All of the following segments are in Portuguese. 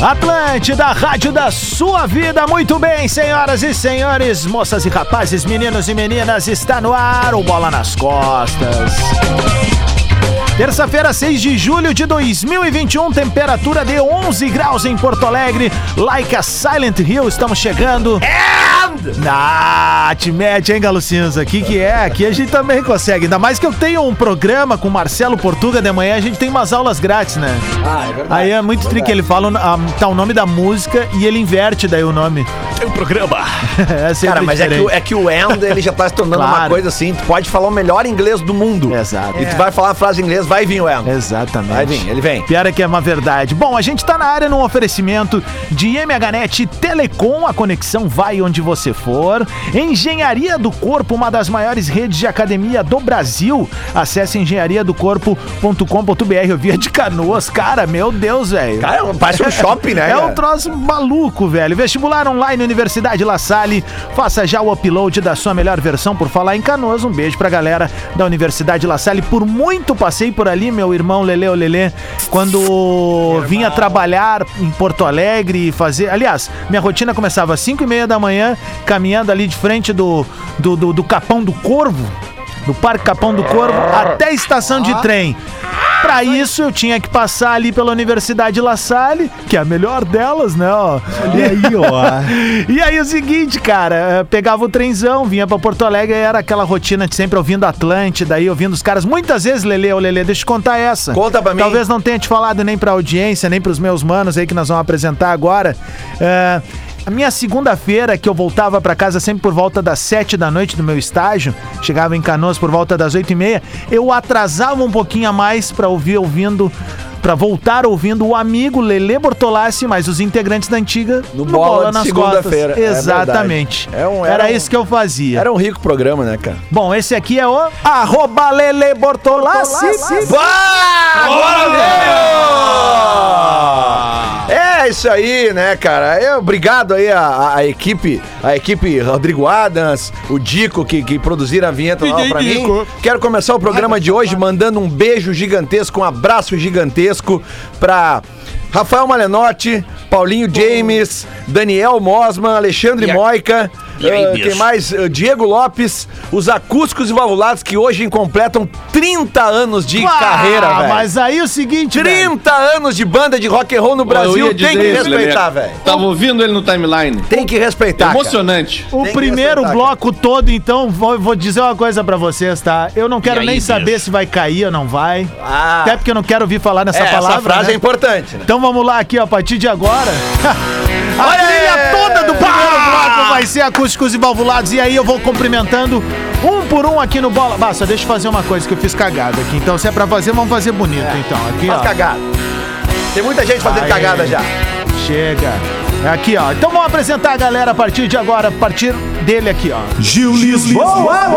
Atlântida, rádio da sua vida. Muito bem, senhoras e senhores, moças e rapazes, meninos e meninas, está no ar o Bola nas Costas. Terça-feira, 6 de julho de 2021, temperatura de 11 graus em Porto Alegre. Like a Silent Hill, estamos chegando. And... Ah, te mete, hein, Galo Cinza? Aqui que é, aqui a gente também consegue. Ainda mais que eu tenho um programa com o Marcelo Portuga de manhã, a gente tem umas aulas grátis, né? Ah, é verdade. Aí é muito trick, ele fala ah, tá o nome da música e ele inverte daí o nome. Tem um programa. é Cara, mas é que, o- é que o and, ele já tá se tornando Claro. uma coisa assim, tu pode falar o melhor inglês do mundo. Exato. E tu vai falar a frase em inglês, vai vir o and. Exatamente. Vai vir, ele vem. Pior é que é uma verdade. Bom, a gente tá na área num oferecimento de MHNet Telecom, a conexão vai onde você for. Engenharia do Corpo, uma das maiores redes de academia do Brasil. Acesse engenhariadocorpo.com.br. Eu via de canoas, cara, meu Deus, velho. Cara, parece um shopping, né? É um troço maluco, velho. Vestibular online Universidade La Salle. Faça já o upload da sua melhor versão por falar em Canoas. Um beijo pra galera da Universidade La Salle. Por muito passei por ali, meu irmão Lele Lele, quando vinha trabalhar em Porto Alegre e fazer. Aliás, minha rotina começava às 5 e meia da manhã, caminhando ali de frente do, do, do, do Capão do Corvo. Do Parque Capão do Corvo até a estação de trem. Pra isso, eu tinha que passar ali pela Universidade La Salle, que é a melhor delas, né? Ó. E aí, ó. e aí, o seguinte, cara, eh, pegava o trenzão, vinha pra Porto Alegre, e era aquela rotina de sempre ouvindo Atlântida, aí ouvindo os caras. Muitas vezes, Lele, ô Lele, deixa eu te contar essa. Conta pra mim. Talvez não tenha te falado nem pra audiência, nem pros meus manos aí que nós vamos apresentar agora. É, a minha segunda-feira, que eu voltava pra casa sempre por volta das sete da noite do meu estágio, chegava em Canoas por volta das oito e meia, eu atrasava um pouquinho a mais pra ouvir ouvindo. Pra voltar ouvindo o amigo Lele Bortolassi, mas os integrantes da antiga No Bola de segunda-feira, é Exatamente. verdade. É um- era era um- isso que eu fazia. Era um rico programa, né, cara? Bom, esse aqui é o arroba Lele Bortolassi. Agora veio! É isso aí, né, cara? É, obrigado aí a, a- equipe, a equipe Rodrigo Adams, o Dico que, que produziram a vinheta lá pra mim. Quero começar o programa de hoje mandando um beijo gigantesco, um abraço gigantesco pra Rafael Malenotti, Paulinho James, Daniel Mosman, Alexandre Moica. Aí, bicho? quem mais? Ah, Diego Lopes, os acústicos e valvulados que hoje completam 30 anos de carreira, velho. Mas aí o seguinte, velho. 30 anos de banda de rock and roll no Brasil, tem que isso, respeitar, velho. Tava ouvindo ele no timeline. Tem que respeitar. cara. Emocionante. O Tem primeiro bloco todo, então, vou, vou dizer uma coisa pra vocês, tá? Eu não quero aí, nem bicho? saber se vai cair ou não vai. Ah, Até porque eu não quero ouvir falar nessa é, palavra. essa frase né? é importante, né? Então vamos lá aqui, ó, a partir de agora. A Olha trilha toda do vai ser acústicos e valvulados. E aí eu vou cumprimentando um por um aqui no bola. Basta, deixa eu fazer uma coisa que eu fiz cagada aqui. Então, se é pra fazer, vamos fazer bonito, então. Aqui, Faz ó. cagada. Tem muita gente fazendo Aí. cagada já. Chega. É Aqui, ó. Então vamos apresentar a galera a partir de agora, a partir dele aqui, ó. Gil Lisboa.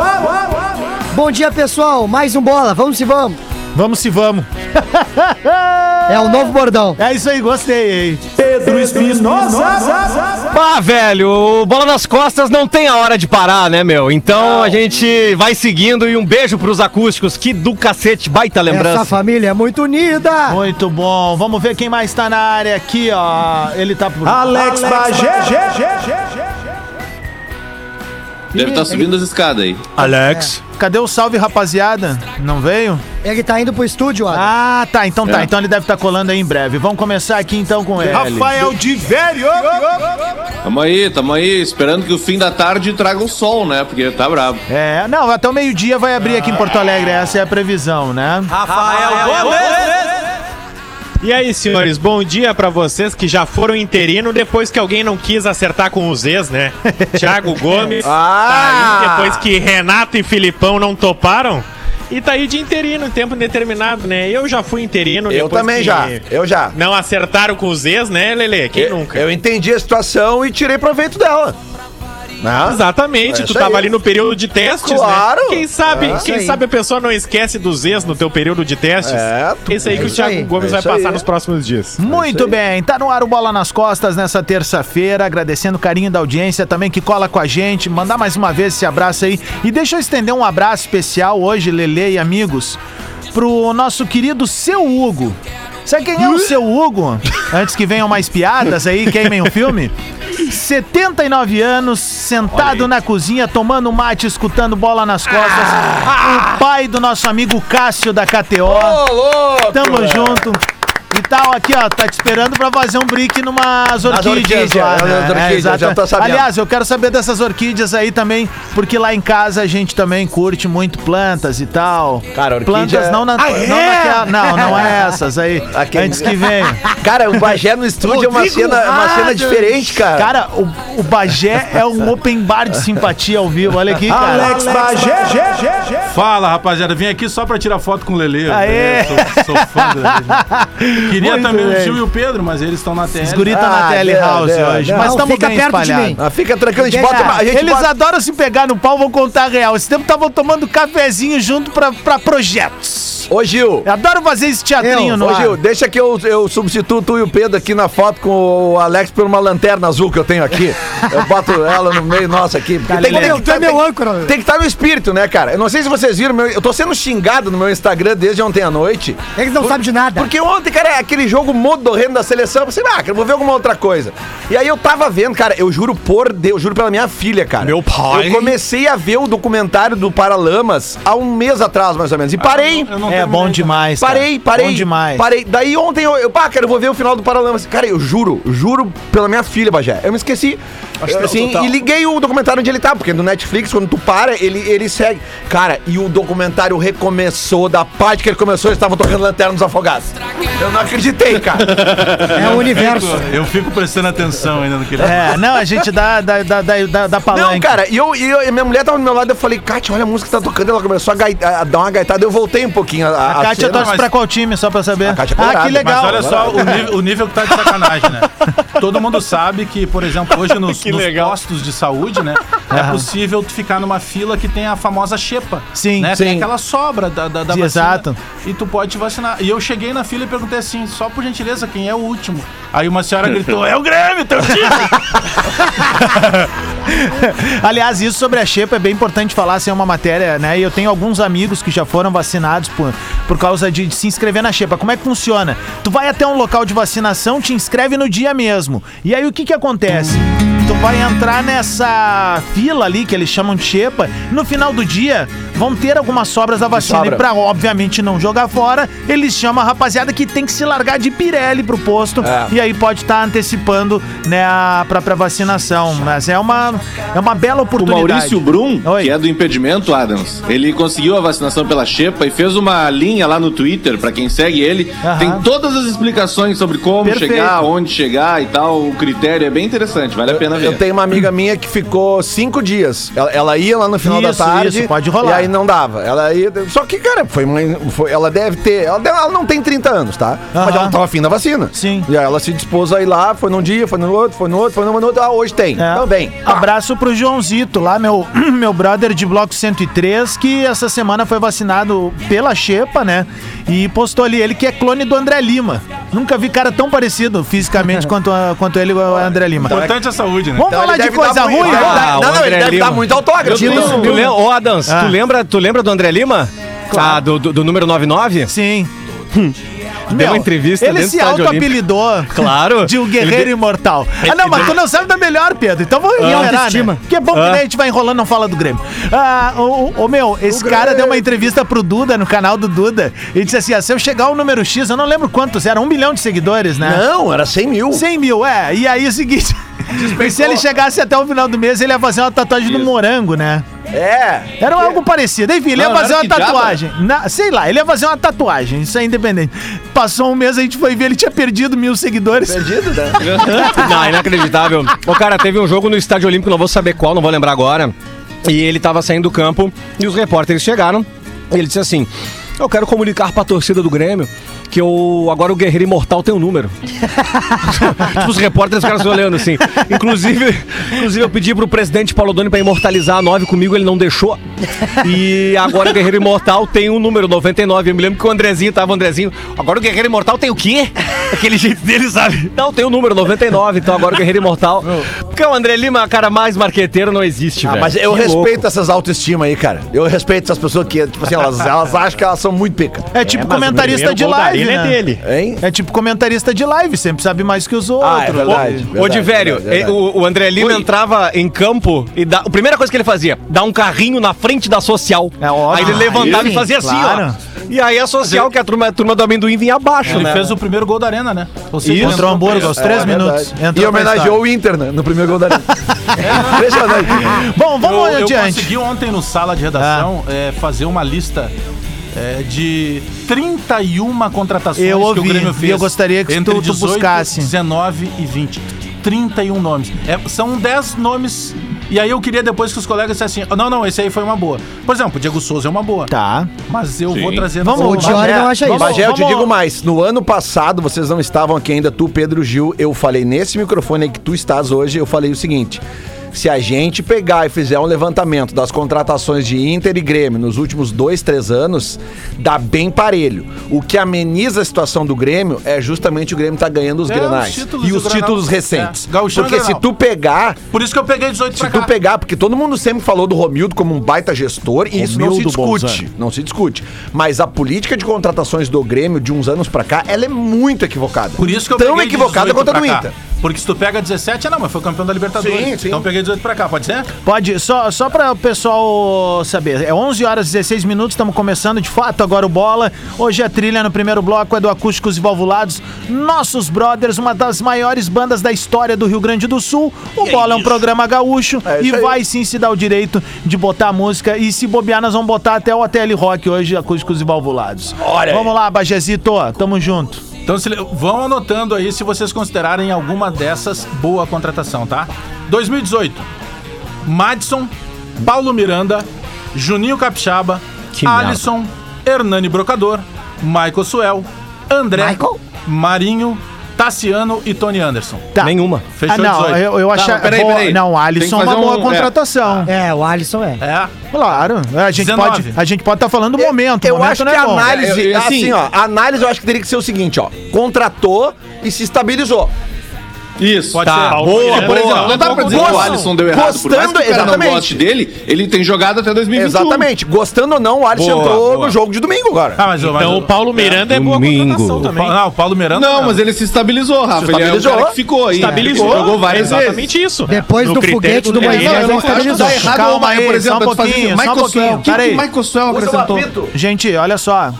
Bom dia, pessoal. Mais um bola. Vamos se vamos. Vamos se vamos. É o novo bordão. É isso aí, gostei, hein? Pedro Espinosa. Ah, velho, o Bola nas Costas não tem a hora de parar, né, meu? Então a gente vai seguindo e um beijo pros acústicos. Que do cacete, baita Essa lembrança. família é muito unida. Muito bom. Vamos ver quem mais tá na área aqui, ó. Ele tá por. Alex Bagé. Deve estar subindo as escadas aí. Alex. Cadê o salve, rapaziada? Não veio? Ele tá indo pro estúdio, ó. Ah, tá. Então tá. É. Então ele deve estar colando aí em breve. Vamos começar aqui então com ele. Rafael de Velho. Tamo aí, tamo aí, esperando que o fim da tarde traga o sol, né? Porque tá brabo. É, não, até o meio-dia vai abrir aqui em Porto Alegre. Essa é a previsão, né? E aí, senhores, bom dia pra vocês que já foram interino depois que alguém não quis acertar com os ex, né? Thiago Gomes, Ah! tá aí depois que Renato e Filipão não toparam. E tá aí de interino, em tempo indeterminado, né? Eu já fui interino. Eu também já. Eu já. Não acertaram com os ex, né, Lele? Quem Eu, nunca? eu entendi a situação e tirei proveito dela. Não? Exatamente, É tu tava aí. ali no período de testes, Claro. né? Quem sabe, É. quem sabe a pessoa não esquece dos ex no teu período de testes. É, tu- Esse aí que é o isso Thiago aí. Gomes É vai isso aí. passar nos próximos dias. Muito bem, tá no ar o Bola nas Costas nessa terça-feira, agradecendo o carinho da audiência também que cola com a gente, mandar mais uma vez esse abraço aí. E deixa eu estender um abraço especial hoje, Lele e amigos, pro nosso querido Seu Hugo. Sabe quem é o seu Hugo? Antes que venham mais piadas aí, queimem o filme. 79 anos, sentado na cozinha, tomando mate, escutando bola nas costas. O pai do nosso amigo Cássio da KTO. Ô, louco! Tamo junto. E tal, aqui, ó, tá te esperando pra fazer um brick numas orquídeas orquídeas, lá, nas né? orquídeas, exato. já tô sabendo. Aliás, eu quero saber dessas orquídeas aí também, porque lá em casa a gente também curte muito plantas e tal. Cara, orquídea- Plantas não na, não naquela, não, não é essas aí. Aquele- Antes que venha. Cara, o Bagé no estúdio é uma cena, uma cena diferente, cara. Cara, o, o Bagé é um open bar de simpatia ao vivo. Olha aqui, cara. Alex Bagé. Fala, rapaziada. Vim aqui só pra tirar foto com o Lele. Aê! Eu Sou, sou fã dele. Queria Muito também bem. o Gil e o Pedro, mas eles estão na tela. Os guri tá na Ah, Tele Deus, House Deus, hoje, mas Não, estamos fica bem perto de espalhados. mim. Ah, fica tranquilo, a gente É, bota. A gente Eles bota- adoram se pegar no pau, vão contar a real. Esse tempo estavam tomando cafezinho junto pra, pra projetos. Ô, Gil. Eu adoro fazer esse teatrinho Eu, no Ô. Gil, deixa que eu, eu substituo tu e o Pedro aqui na foto com o Alex por uma lanterna azul que eu tenho aqui. Eu boto ela no meio nosso aqui. Porque tem, Galera, tem, tu é meu âncora. tem que estar no espírito, né, cara? Eu não sei se vocês viram, eu tô sendo xingado no meu Instagram desde ontem à noite. Eles não sabem de nada. Porque ontem, cara, é aquele jogo modorrendo da seleção. Eu pensei, ah, cara, eu vou ver alguma outra coisa. E aí eu tava vendo, cara, eu juro por Deus, eu juro pela minha filha, cara. Meu pai. Eu comecei a ver o documentário do Paralamas há um mês atrás, mais ou menos. E parei. Eu não É terminei bom demais. cara. Parei, parei. Bom demais. Parei. Daí ontem eu, eu, pá, cara, eu vou ver o final do Paralamas. Cara, eu juro, juro pela minha filha, Bagé. Eu me esqueci. Eu, assim, e liguei o documentário onde ele tá, porque no Netflix, quando tu para, ele, ele segue. Cara, e o documentário recomeçou, da parte que ele começou, eles estavam tocando Lanterna dos Afogados. Eu não acreditei, cara. É o universo. Eu fico prestando atenção ainda no que ele É, não, a gente dá, dá, dá, dá, dá, palanque. Não, cara, e eu, e eu- minha mulher tava do meu lado, eu falei, Kátia, olha a música que tá tocando. Ela começou a, gaita- a dar uma gaitada, eu voltei um pouquinho. A, A Kátia cena, torce mas- pra qual time, só pra saber? A Kátia é ah, que legal. Mas olha só o nível, o nível que tá de sacanagem, né? Todo mundo sabe que, por exemplo, hoje nos, nos postos de saúde, né? É possível tu ficar numa fila que tem a famosa xepa. Sim, né? sim. Tem aquela sobra da, da, da exato. E tu pode te vacinar. E eu cheguei na fila e perguntei assim, só por gentileza, quem é o último? Aí uma senhora gritou, é o Grêmio, teu time! Aliás, isso sobre a Xepa é bem importante falar, assim, é uma matéria, né? E eu tenho alguns amigos que já foram vacinados por, por causa de, de se inscrever na Xepa. Como é que funciona? Tu vai até um local de vacinação, te inscreve no dia mesmo. E aí o que que acontece? Tu vai entrar nessa fila ali que eles chamam de Xepa. No final do dia, vão ter algumas sobras da vacina. sobra. E pra, obviamente, não jogar fora, eles chamam a rapaziada que tem que se largar de Pirelli pro posto. É. E aí pode estar antecipando, né, a própria vacinação. Mas é uma, é uma bela O oportunidade. Maurício Brum, Oi. que é do impedimento, Adams, ele conseguiu a vacinação pela Xepa e fez uma linha lá no Twitter, pra quem segue ele. Aham. Tem todas as explicações sobre como Perfeito. chegar, onde chegar e tal. O critério é bem interessante, vale a pena ver. Eu tenho uma amiga minha que ficou cinco dias. Ela, ela ia lá no final da Isso, tarde. isso, pode rolar. E aí não dava. Ela ia. Só que, cara, foi uma. Foi, ela deve ter. Ela, ela não tem 30 anos, tá? Mas ela tava afim da vacina. Sim. E aí ela se dispôs a ir lá, foi num dia, foi no outro, foi no outro, foi no outro. Ah, hoje tem. É. Então vem. Abraço pro Joãozito lá, meu, meu brother de Bloco 103, que essa semana foi vacinado pela Xepa, né? E postou ali ele que é clone do André Lima. Nunca vi cara tão parecido fisicamente quanto, a- quanto ele, o André Lima. Importante a saúde, né? Vamos falar ele de coisa muito- ruim? ele deve né? dar- Ah, o Não, não, ele deve Lima. dar muito autógrafo. Então, Ô, Adams, Ah. tu, lembra, tu lembra do André Lima? Ah, do, do, do número 99? Sim. Deu uma entrevista ele se auto-apelidou Claro. de um guerreiro Ele- imortal. Ah, não, mas tu não sabe da melhor, Pedro. Então vamos enumerar, né? autoestima. Que é bom que Ah. daí a gente vai enrolando não fala do Grêmio. Ah, o, o- o meu, esse cara deu uma entrevista pro Duda, no canal do Duda, e disse assim, ah, se eu chegar ao número X, eu não lembro quantos, era um milhão de seguidores, né? Não, era 100 mil. 100 mil, é. E aí o seguinte... E se ele chegasse até o final do mês, ele ia fazer uma tatuagem do morango, né? É. Era algo parecido. Enfim, ele ia Não, fazer era uma tatuagem. Na- sei lá, ele ia fazer uma tatuagem. Isso é independente. Passou um mês, a gente foi ver, ele tinha perdido mil seguidores. Perdido, né? Não, inacreditável. O cara teve um jogo no Estádio Olímpico, não vou saber qual, não vou lembrar agora. E ele tava saindo do campo e os repórteres chegaram. E ele disse assim: Eu quero comunicar pra torcida do Grêmio que eu, agora o Guerreiro Imortal tem um número. tipo, os repórteres ficaram se olhando assim. Inclusive, inclusive, eu pedi pro presidente Paulo Doni pra imortalizar a 9 comigo, ele não deixou. E agora o Guerreiro Imortal tem um número, 99. Eu me lembro que o Andrezinho tava, o Andrezinho. Agora o Guerreiro Imortal tem o quê? Aquele jeito dele, sabe? Não, tem o número 99, então agora o Guerreiro Imortal. Porque o André Lima, cara mais marqueteiro, não existe, Ah, velho. mas eu Que respeito louco. essas autoestimas aí, cara. Eu respeito essas pessoas que, tipo assim, elas, elas acham que elas são muito pica. É tipo o comentarista de gol da live, Ele é né? dele. Hein? É tipo comentarista de live, sempre sabe mais que os outros. Ah, é verdade. Ô, de velho, verdade, verdade. o, o André Lima entrava em campo e dá, a primeira coisa que ele fazia, dar um carrinho na frente da social. É óbvio. Aí ele levantava Sim, e fazia assim, claro. ó. E aí a social, que é a turma, a turma do amendoim, vinha abaixo, Ele né? fez o primeiro gol da arena, né? Ou seja, ele Contra o entrou Hamburgo aos isso. três É minutos. verdade. E homenageou o Inter, né? No primeiro gol da arena. Impressionante. Bom, vamos Eu, eu adiante. consegui ontem no sala de redação é, fazer uma lista é, de 31 contratações Eu que ouvi, o Grêmio e fez. eu gostaria que entre tu- tu 18, buscasse. 19 e 20. 31 nomes. É, são 10 nomes. E aí eu queria depois que os colegas dissessem assim: não, não, esse aí foi uma boa. Por exemplo, o Diego Souza é uma boa. Tá. Mas eu Sim. vou trazer Vamos, O Diori não acha isso. Bagé, eu te digo mais. No ano passado, vocês não estavam aqui ainda, tu, Pedro Gil. Eu falei nesse microfone aí que tu estás hoje, eu falei o seguinte. Se a gente pegar e fizer um levantamento das contratações de Inter e Grêmio nos últimos dois, três anos, dá bem parelho. O que ameniza a situação do Grêmio é justamente o Grêmio tá ganhando os É, grenais. os E os Grenal. títulos recentes. É, Gauchão e Porque se tu pegar Por isso que eu peguei 18 se pra tu cá. pegar, porque todo mundo sempre falou do Romildo como um baita gestor e isso não se discute. Não se discute. Mas a política de contratações do Grêmio de uns anos pra cá, ela é muito equivocada. Por isso que eu Tão equivocada 18 quanto a do. Inter. Porque se tu pega 17, ah, não, mas foi campeão da Libertadores. Sim, sim. Então eu peguei 18 pra cá, pode ser? Pode, só, só para o pessoal saber, é 11 horas e 16 minutos, estamos começando de fato agora o Bola. Hoje a trilha no primeiro bloco é do Acústicos e Valvulados, Nossos Brothers, uma das maiores bandas da história do Rio Grande do Sul. O Bola é um programa gaúcho É e aí. vai sim se dar o direito de botar a música e se bobear nós vamos botar até o ATL Rock hoje, Acústicos e Valvulados. Olha aí. Vamos lá, Bagezito, tamo junto. Então se, vão anotando aí se vocês considerarem alguma dessas boa contratação, tá? 2018. Madison, Paulo Miranda, Juninho Capixaba, Que. Alisson, Hernani Brocador, Michael Suel, André, Michael? Marinho, Tassiano e Tony Anderson. Tá. Nenhuma. Fechou ah, não, 18. eu, eu acho. mas peraí, peraí. Não, o Alisson é uma boa um- contratação. É, o Alisson é. É. Claro, a gente 19. pode a gente pode estar falando do momento, o Eu momento acho não que é a análise, eu- assim, assim- ó, a análise eu acho que teria que ser o seguinte, ó. Contratou e se estabilizou. Isso. Pode Tá, ser. boa, por exemplo, não dá pra dizer que o Alisson deu errado. Por mais que o gostando, cara não exatamente. goste dele, ele tem jogado até 2021. Exatamente. Gostando ou não, o Alisson Boa, entrou boa. no jogo de domingo agora. Ah, mas, mas Então o Paulo Miranda é boa Domingo. contratação o também. Não, o Paulo Miranda. Não, mas ele se estabilizou, Rafa. Ele é estabilizou. um cara que ficou aí. Estabilizou. Jogou várias é vezes. exatamente isso. Depois No do foguete do Moisés, Não, ele não estabilizou. errado, Calma mas, aí, por exemplo, só um pouquinho, só um. O que, o Michael Swell o acrescentou? Gente, olha só.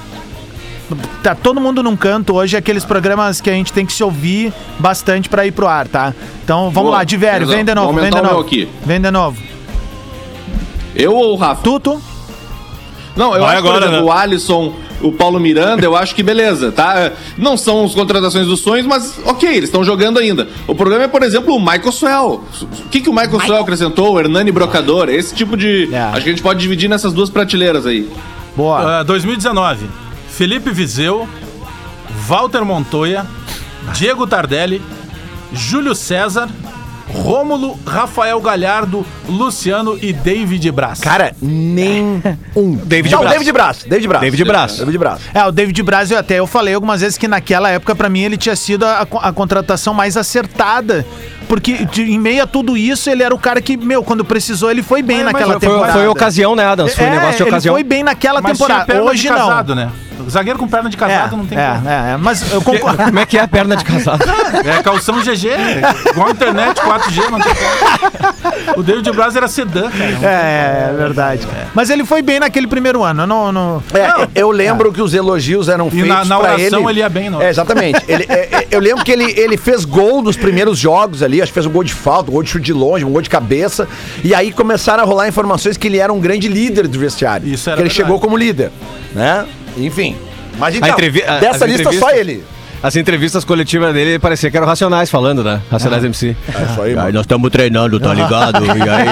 Tá todo mundo num canto hoje, aqueles programas que a gente tem que se ouvir bastante pra ir pro ar, tá? Então vamos Boa. lá, de velho, Beleza. vem de novo, vem de novo. aqui. Vem de novo. Eu ou o Rafa? Tuto, Não, eu Vai acho agora, exemplo, né? o Alisson, o Paulo Miranda, eu acho que beleza, tá? Não são as contratações dos sonhos, mas ok, eles estão jogando ainda. O problema é, por exemplo, o Michael Swell. O que, que o Michael, Swell acrescentou? O Hernani Brocador, esse tipo de... É. Acho que a gente pode dividir nessas duas prateleiras aí. boa. Ah, 2019. Felipe Vizeu, Walter Montoya, Diego Tardelli, Júlio César, Rômulo, Rafael Galhardo, Luciano e David Braz. Cara, nem um. David Não, Braz. David Braz. David Braz. David Braz. David Braz. É, o David Braz, eu até eu falei algumas vezes que naquela época, pra mim, ele tinha sido a, a contratação mais acertada. Porque de- em meio a tudo isso, ele era o cara que, meu, quando precisou, ele foi bem Mas- mas naquela Foi, temporada. foi ocasião, né, Adams? Foi é, negócio de ele ocasião. foi bem naquela Mas temporada. Hoje de não. Casado? Zagueiro com perna de casado É, não tem como. é, é, mas eu concordo. Como é que é a perna de casado? É calção GG, igual a internet 4G, não tem como. O David Braz era sedã, cara. É, é verdade. Mas ele foi bem naquele primeiro ano. eu Não, não... É, eu lembro que os elogios eram E feitos na- na oração ele. ele ia bem, não? É, exatamente. Ele, é, é, eu lembro que ele, ele fez gol nos primeiros jogos ali, acho que fez um gol de falta, um gol de chute de longe, um gol de cabeça. E aí começaram a rolar informações que ele era um grande líder do vestiário. Isso era que ele verdade. chegou como líder, né? Enfim. Mas então, entrevi- a- dessa as lista só entrevistas- ele. As entrevistas coletivas dele parecia que eram Racionais falando, né? Racionais MC. É isso aí, aí nós estamos treinando, tá ligado? E aí,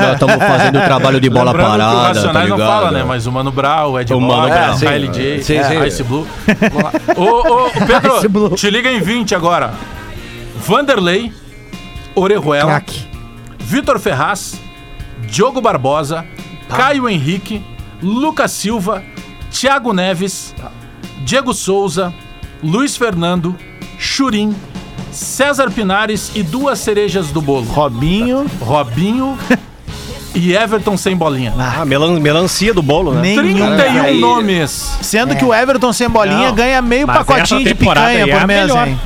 nós- estamos fazendo o trabalho de bola Lembrando que o parada, tá Racionais ligado? não fala, né? Mas o Mano Brown, o Ed O Mano Brown. o sim. KLJ, Sim, sim. Ice Blue. Ô, ô, Pedro, te liga em 20 agora. Vanderlei, Orejuela. Vitor Ferraz, Diogo Barbosa, Caio Henrique, Lucas Silva, Thiago Neves, Diego Souza, Luiz Fernando, Churim, César Pinares e duas cerejas do bolo. Robinho. Robinho e Everton sem bolinha. Ah, melan- melancia do bolo, né? Nem- 31 aí- nomes. Sendo que o Everton sem bolinha Não, ganha meio mas pacotinho de picanha é por a mês, melhor. hein?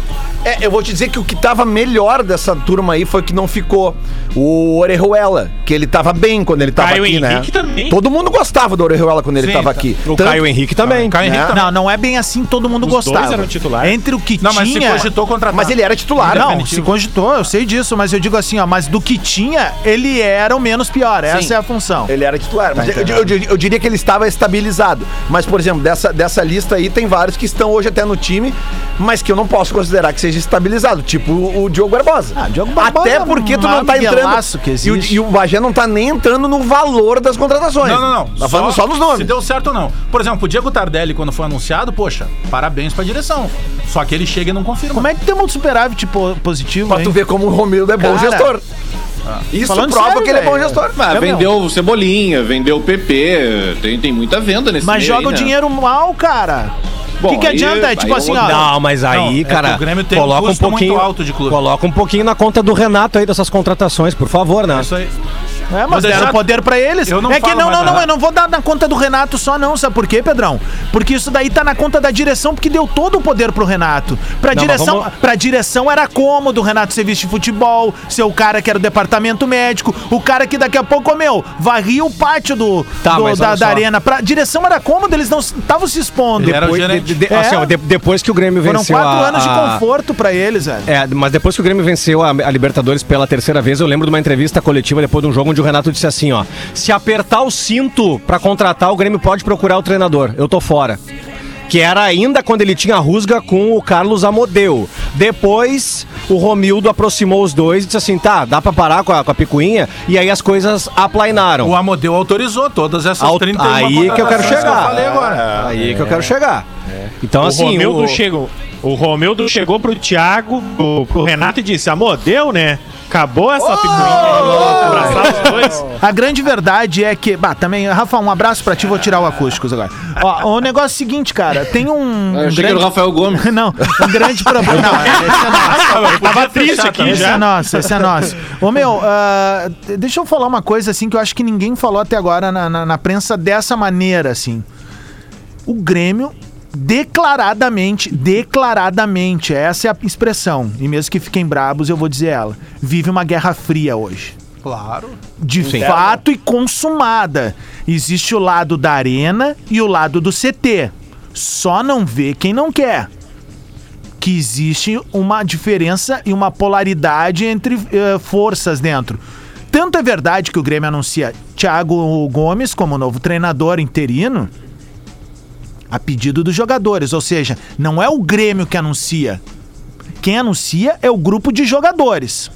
É, eu vou te dizer que o que tava melhor dessa turma aí foi que não ficou o Orejuela, que ele tava bem quando ele tava Caio aqui, né? Henrique também. Todo mundo gostava do Orejuela quando ele Sim, tava tá. aqui. O Tanto- Caio Henrique também. Caio Henrique né? também. Não, não é bem assim, todo mundo Os dois gostava. eram titulares. Entre o que Não, mas se tinha... cogitou contratar. Mas ele era titular. Não, definitivo. se cogitou, eu sei disso, mas eu digo assim, ó, mas do que tinha, ele era o menos pior, essa Sim. é a função. Ele era titular, mas Tá eu, eu- eu- eu diria que ele estava estabilizado. Mas, por exemplo, dessa, dessa lista aí, tem vários que estão hoje até no time, mas que eu não posso considerar que seja estabilizado, tipo o, Diogo Barbosa. Ah, Diogo Barbosa até é porque tu um não tá entrando. que e, o, e o Bagé não tá nem entrando no valor das contratações. Não, não, não. Tá falando só nos Se nomes. deu certo ou não. Por exemplo, o Diego Tardelli, quando foi anunciado, poxa, parabéns pra direção. Só que ele chega e não confirma. Como é que temos superávit po- positivo, Pra hein? tu ver como o Romildo é bom Cara, gestor. Isso falando prova sério, que ele é bom gestor. Ah, É, vendeu o Cebolinha, vendeu o PP, tem, tem muita venda nesse Mas joga aí, o né? dinheiro mal, cara. O que, que aí- adianta? É aí tipo eu assim, ó. Não, mas aí, Não, é cara, o Grêmio tem um coloca um muito pouquinho, alto de clube. coloca um pouquinho na conta do Renato aí dessas contratações, por favor, né? Isso aí. É, mas Vou deram deixar- poder pra eles. Eu não é que não, não, não, eu Renato. não vou dar na conta do Renato só não, sabe por quê, Pedrão? Porque isso daí tá na conta da direção, porque deu todo o poder pro Renato. Pra Não, direção, vamos- pra direção era cômodo o Renato ser vice de futebol, ser o cara que era o departamento médico, o cara que daqui a pouco, meu, varria o pátio do, Tá, do- da, da arena. Pra direção era cômodo, eles não estavam se expondo. Ele era o Depois, de- de- É. assim, ó, de- depois que o Grêmio Foram venceu quatro a, anos de a- conforto pra eles, velho. É, mas depois que o Grêmio venceu a, a Libertadores pela terceira vez, eu lembro de uma entrevista coletiva depois de um jogo onde o Renato disse assim, ó: "Se apertar o cinto pra contratar, o Grêmio pode procurar o treinador. Eu tô fora." Que era ainda quando ele tinha rusga com o Carlos Amodeu. Depois, o Romildo aproximou os dois e disse assim: tá, dá pra parar com a, com a picuinha. E aí as coisas aplainaram. O Amodeu autorizou todas essas Aut- 31 aí que eu quero chegar. eu falei agora. Aí que eu quero chegar. Então, o assim. Romildo o- chegou. O Romildo chegou pro Thiago, pro, pro Renato e disse: Amor, deu, né? Acabou essa picuinha. Abraçar os dois. A grande verdade é que. Bah, também, Rafa, um abraço pra ti, vou tirar o acústicos agora. Ó, o negócio é o seguinte, cara, tem um. Eu um era o Rafael Gomes. Não, um grande problema. Não, esse é nosso. Eu tava triste aqui Esse é já. nosso, esse é nosso. Ô, meu, ah, deixa eu falar uma coisa, assim, que eu acho que ninguém falou até agora na, na, na prensa dessa maneira, assim. O Grêmio, declaradamente, declaradamente, essa é a expressão, e mesmo que fiquem brabos, eu vou dizer ela, vive uma guerra fria hoje Claro. de fato e consumada. Existe o lado da arena e o lado do CT. Só não vê quem não quer. Que existe uma diferença e uma polaridade entre eh, forças dentro. Tanto é verdade que o Grêmio anuncia Thiago Gomes como novo treinador interino a pedido dos jogadores. Ou seja, não é o Grêmio que anuncia. Quem anuncia é o grupo de jogadores.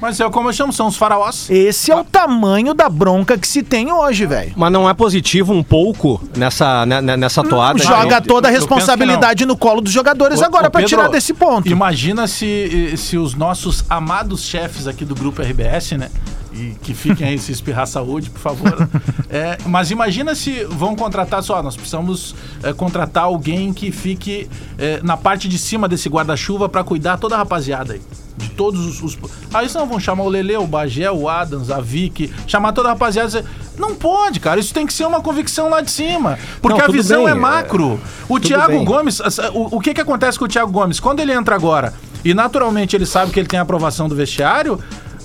Mas é como eu chamo, são os faraós. Esse é o tamanho da bronca que se tem hoje, velho. Mas não é positivo um pouco nessa, né, né, nessa toada? Joga eu- toda a responsabilidade no colo dos jogadores Ô, agora Pedro, tirar desse ponto. Imagina se, se os nossos amados chefes aqui do grupo RBS, né? E que fiquem aí se espirrar saúde, por favor. É, mas imagina se vão contratar só, nós precisamos é, contratar alguém que fique é, na parte de cima desse guarda-chuva pra cuidar toda a rapaziada aí. De todos os. os... Aí senão vão chamar o Lele, o Bagé, o Adams, a Vicky, chamar toda a rapaziada dizer. Não pode, cara. Isso tem que ser uma convicção lá de cima. Porque Não, a visão bem, é macro. O Thiago bem. Gomes, o, o que que acontece com o Thiago Gomes? Quando ele entra agora e naturalmente ele sabe que ele tem a aprovação do vestiário,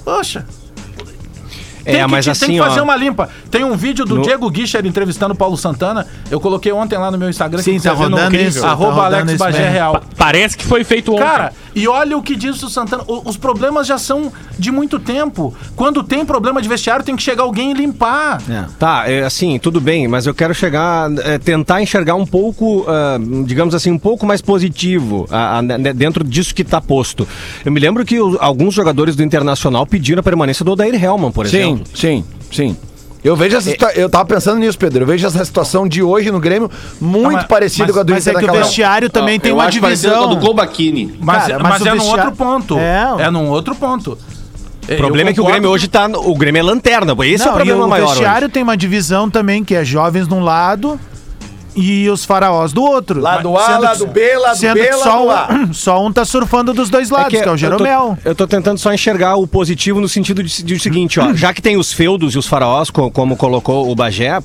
poxa. É, que, mas te- assim, tem que ó. fazer uma limpa. Tem um vídeo do No- Diego Guicher entrevistando o Paulo Santana. Eu coloquei ontem lá no meu Instagram. Sim, quem tá no rodando incrível, isso, tá Arroba rodando Alex Bagé. Real. Parece que foi feito ontem. Cara, e olha o que diz o Santana. O- os problemas já são de muito tempo. Quando tem problema de vestiário, tem que chegar alguém e limpar. Tá, é, assim, tudo bem, mas eu quero chegar, é, tentar enxergar um pouco, ah, digamos assim, um pouco mais positivo ah, ah, né, dentro disso que tá posto. Eu me lembro que o- alguns jogadores do Internacional pediram a permanência do Odair Helman, por Sim, exemplo. sim, sim. Eu vejo essa situa- Eu tava pensando nisso, Pedro. Eu vejo essa situação de hoje no Grêmio muito mas- parecida mas- com a do Mas é Inter que o vestiário também Ó, tem eu uma acho divisão. do Colbachini. Mas, Cara, mas, mas o é num vestiário- outro ponto. É. É, num outro ponto. O problema é que o Grêmio hoje tá. O Grêmio é lanterna, esse é o Não, e problema o maior. vestiário hoje. tem uma divisão também, que é jovens de um lado e os faraós do outro. Lado A, Sendo que- lado B, lado sendo B, que lado só, A. um, só um tá surfando dos dois lados, que é, o eu tô- Jeromel. Eu tô, tentando só enxergar o positivo no sentido de, de o seguinte, ó. Já que tem os feudos e os faraós, co- como colocou o Bagé,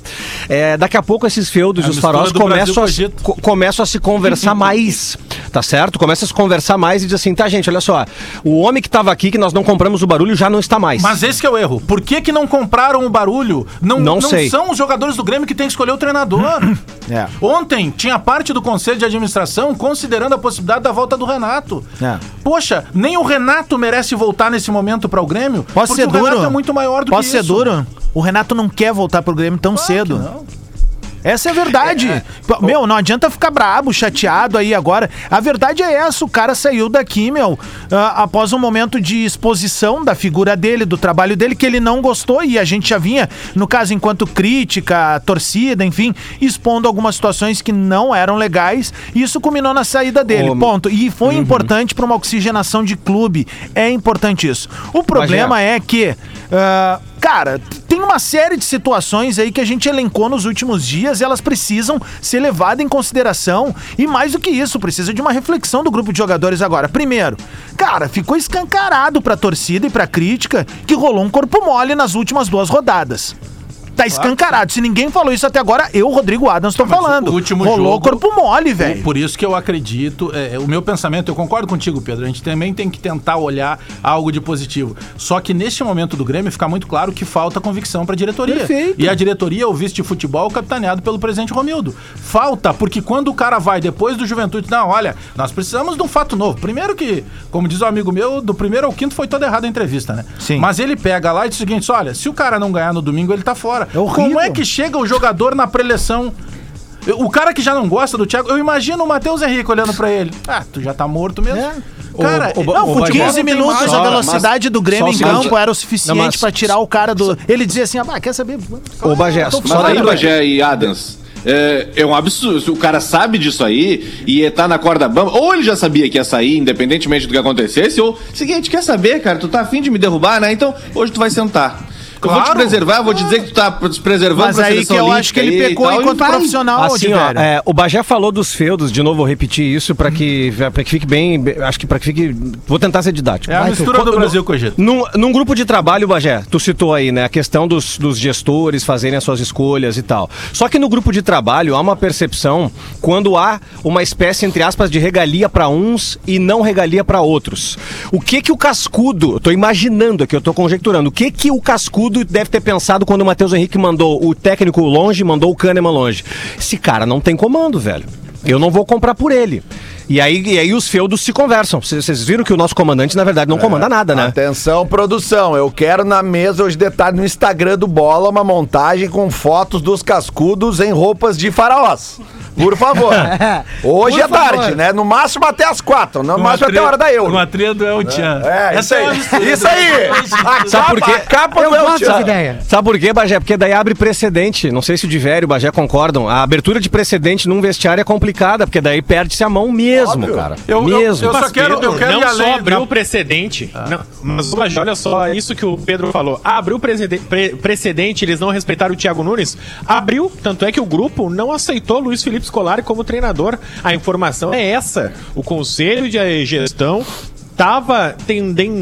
é, daqui a pouco esses feudos A e os faraós começam com a, co- começam a se conversar mais, tá certo? Começa a se conversar mais e diz assim, tá, gente, olha só, o homem que tava aqui, que nós não compramos o barulho, já não está mais. Mas esse que é o erro. Por que, que não compraram o barulho? Não, Não sei. são os jogadores do Grêmio que tem que escolher o treinador. É. Ontem tinha parte do conselho de administração considerando a possibilidade da volta do Renato. É. Poxa, nem o Renato merece voltar nesse momento para o Grêmio. Posso porque ser o Renato duro? é muito maior do Posso que ser isso. duro? O Renato não quer voltar pro Grêmio tão Claro que cedo. Essa é a verdade. Pô, Meu, não adianta ficar brabo, chateado aí agora. A verdade é essa, o cara saiu daqui, meu, ah, após um momento de exposição da figura dele, do trabalho dele, que ele não gostou e a gente já vinha, no caso, enquanto crítica, torcida, enfim, expondo algumas situações que não eram legais e isso culminou na saída dele, ponto. E foi importante para uma oxigenação de clube, é importante isso. O problema é que, ah, cara, tem uma série de situações aí que a gente elencou nos últimos dias e elas precisam ser levadas em consideração. E mais do que isso, precisa de uma reflexão do grupo de jogadores agora. Primeiro, cara, ficou escancarado pra torcida e pra crítica que rolou um corpo mole nas últimas duas rodadas. Tá escancarado. Se ninguém falou isso até agora, eu, Rodrigo Adams, tô Mas o falando. último Rolou jogo- corpo mole, velho. Por isso que eu acredito, é, o meu pensamento, eu concordo contigo, Pedro, a gente também tem que tentar olhar algo de positivo. Só que neste momento do Grêmio fica muito claro que falta convicção pra diretoria. Perfeito. E a diretoria, o vice de futebol, capitaneado pelo presidente Romildo. Falta, porque quando o cara vai depois do Juventude, não, olha, nós precisamos de um fato novo. Primeiro que, como diz um amigo meu, do primeiro ao quinto foi toda errada a entrevista, né? Sim. Mas ele pega lá e diz o seguinte, olha, se o cara não ganhar no domingo, ele tá fora. É. Como é que chega o jogador na preleção? O cara que já não gosta do Thiago, eu imagino o Matheus Henrique olhando pra ele. Ah, tu já tá morto mesmo. É. Cara, O- o- não, não 15 tem minutos mais. a velocidade do Grêmio em campo era o suficiente Não, mas- pra tirar o cara do. Ele dizia assim: ah, quer saber? Ô, Bagé, só Mas daí, Bagé e Adams, é, é um absurdo. O cara sabe disso aí e tá na corda bamba. Ou ele já sabia que ia sair, independentemente do que acontecesse, ou, seguinte, quer saber, cara? Tu tá afim de me derrubar, né? Então, hoje tu vai sentar. Eu vou te Claro. preservar, vou te dizer que tu tá se preservando Mas pra aí que eu acho que ele pecou tal, enquanto vai. profissional, Assim, ó, é, o Bagé falou dos feudos, de novo vou repetir isso pra que, pra que fique bem, acho que pra que fique, vou tentar ser didático. É a Vai, mistura tu- do no- Brasil com o Egito. Num, num grupo de trabalho, Bagé, tu citou aí, né, a questão dos, dos gestores fazerem as suas escolhas e tal. Só que no grupo de trabalho há uma percepção quando há uma espécie, entre aspas, de regalia pra uns e não regalia pra outros. O que que o Cascudo, eu tô imaginando aqui, eu tô conjecturando, o que que o Cascudo deve ter pensado quando o Matheus Henrique mandou o técnico longe, mandou o Kahneman longe? Esse cara não tem comando, velho. Eu não vou comprar por ele. E aí, e aí os feudos se conversam. Vocês viram que o nosso comandante, na verdade, não comanda nada, né? Atenção, produção. Eu quero na mesa os detalhes no Instagram do Bola uma montagem com fotos dos cascudos em roupas de faraós. Por favor. Hoje Por é favor. tarde, né? No máximo até as quatro. No Com máximo até a hora da euro. Com a tria do El Chan. É, isso Essa é a aí. mistura Isso aí. A Sabe por capa- quê? A capa Eu do El ideia. Sabe por quê, Bagé? Porque daí abre precedente. Não sei se o Divério e o Bagé concordam. A abertura de precedente num vestiário é complicada, porque daí perde-se a mão mesmo, Óbvio. cara. Eu- eu- mesmo. eu só Mas, quero- eu quero ir não além só abriu o precedente. Não, mas olha só isso que o Pedro falou. Ah, abriu o precede- pre- precedente, eles não respeitaram o Thiago Nunes. Abriu, tanto é que o grupo não aceitou Luiz Felipe Scolari como treinador. A informação é essa. O conselho de gestão estava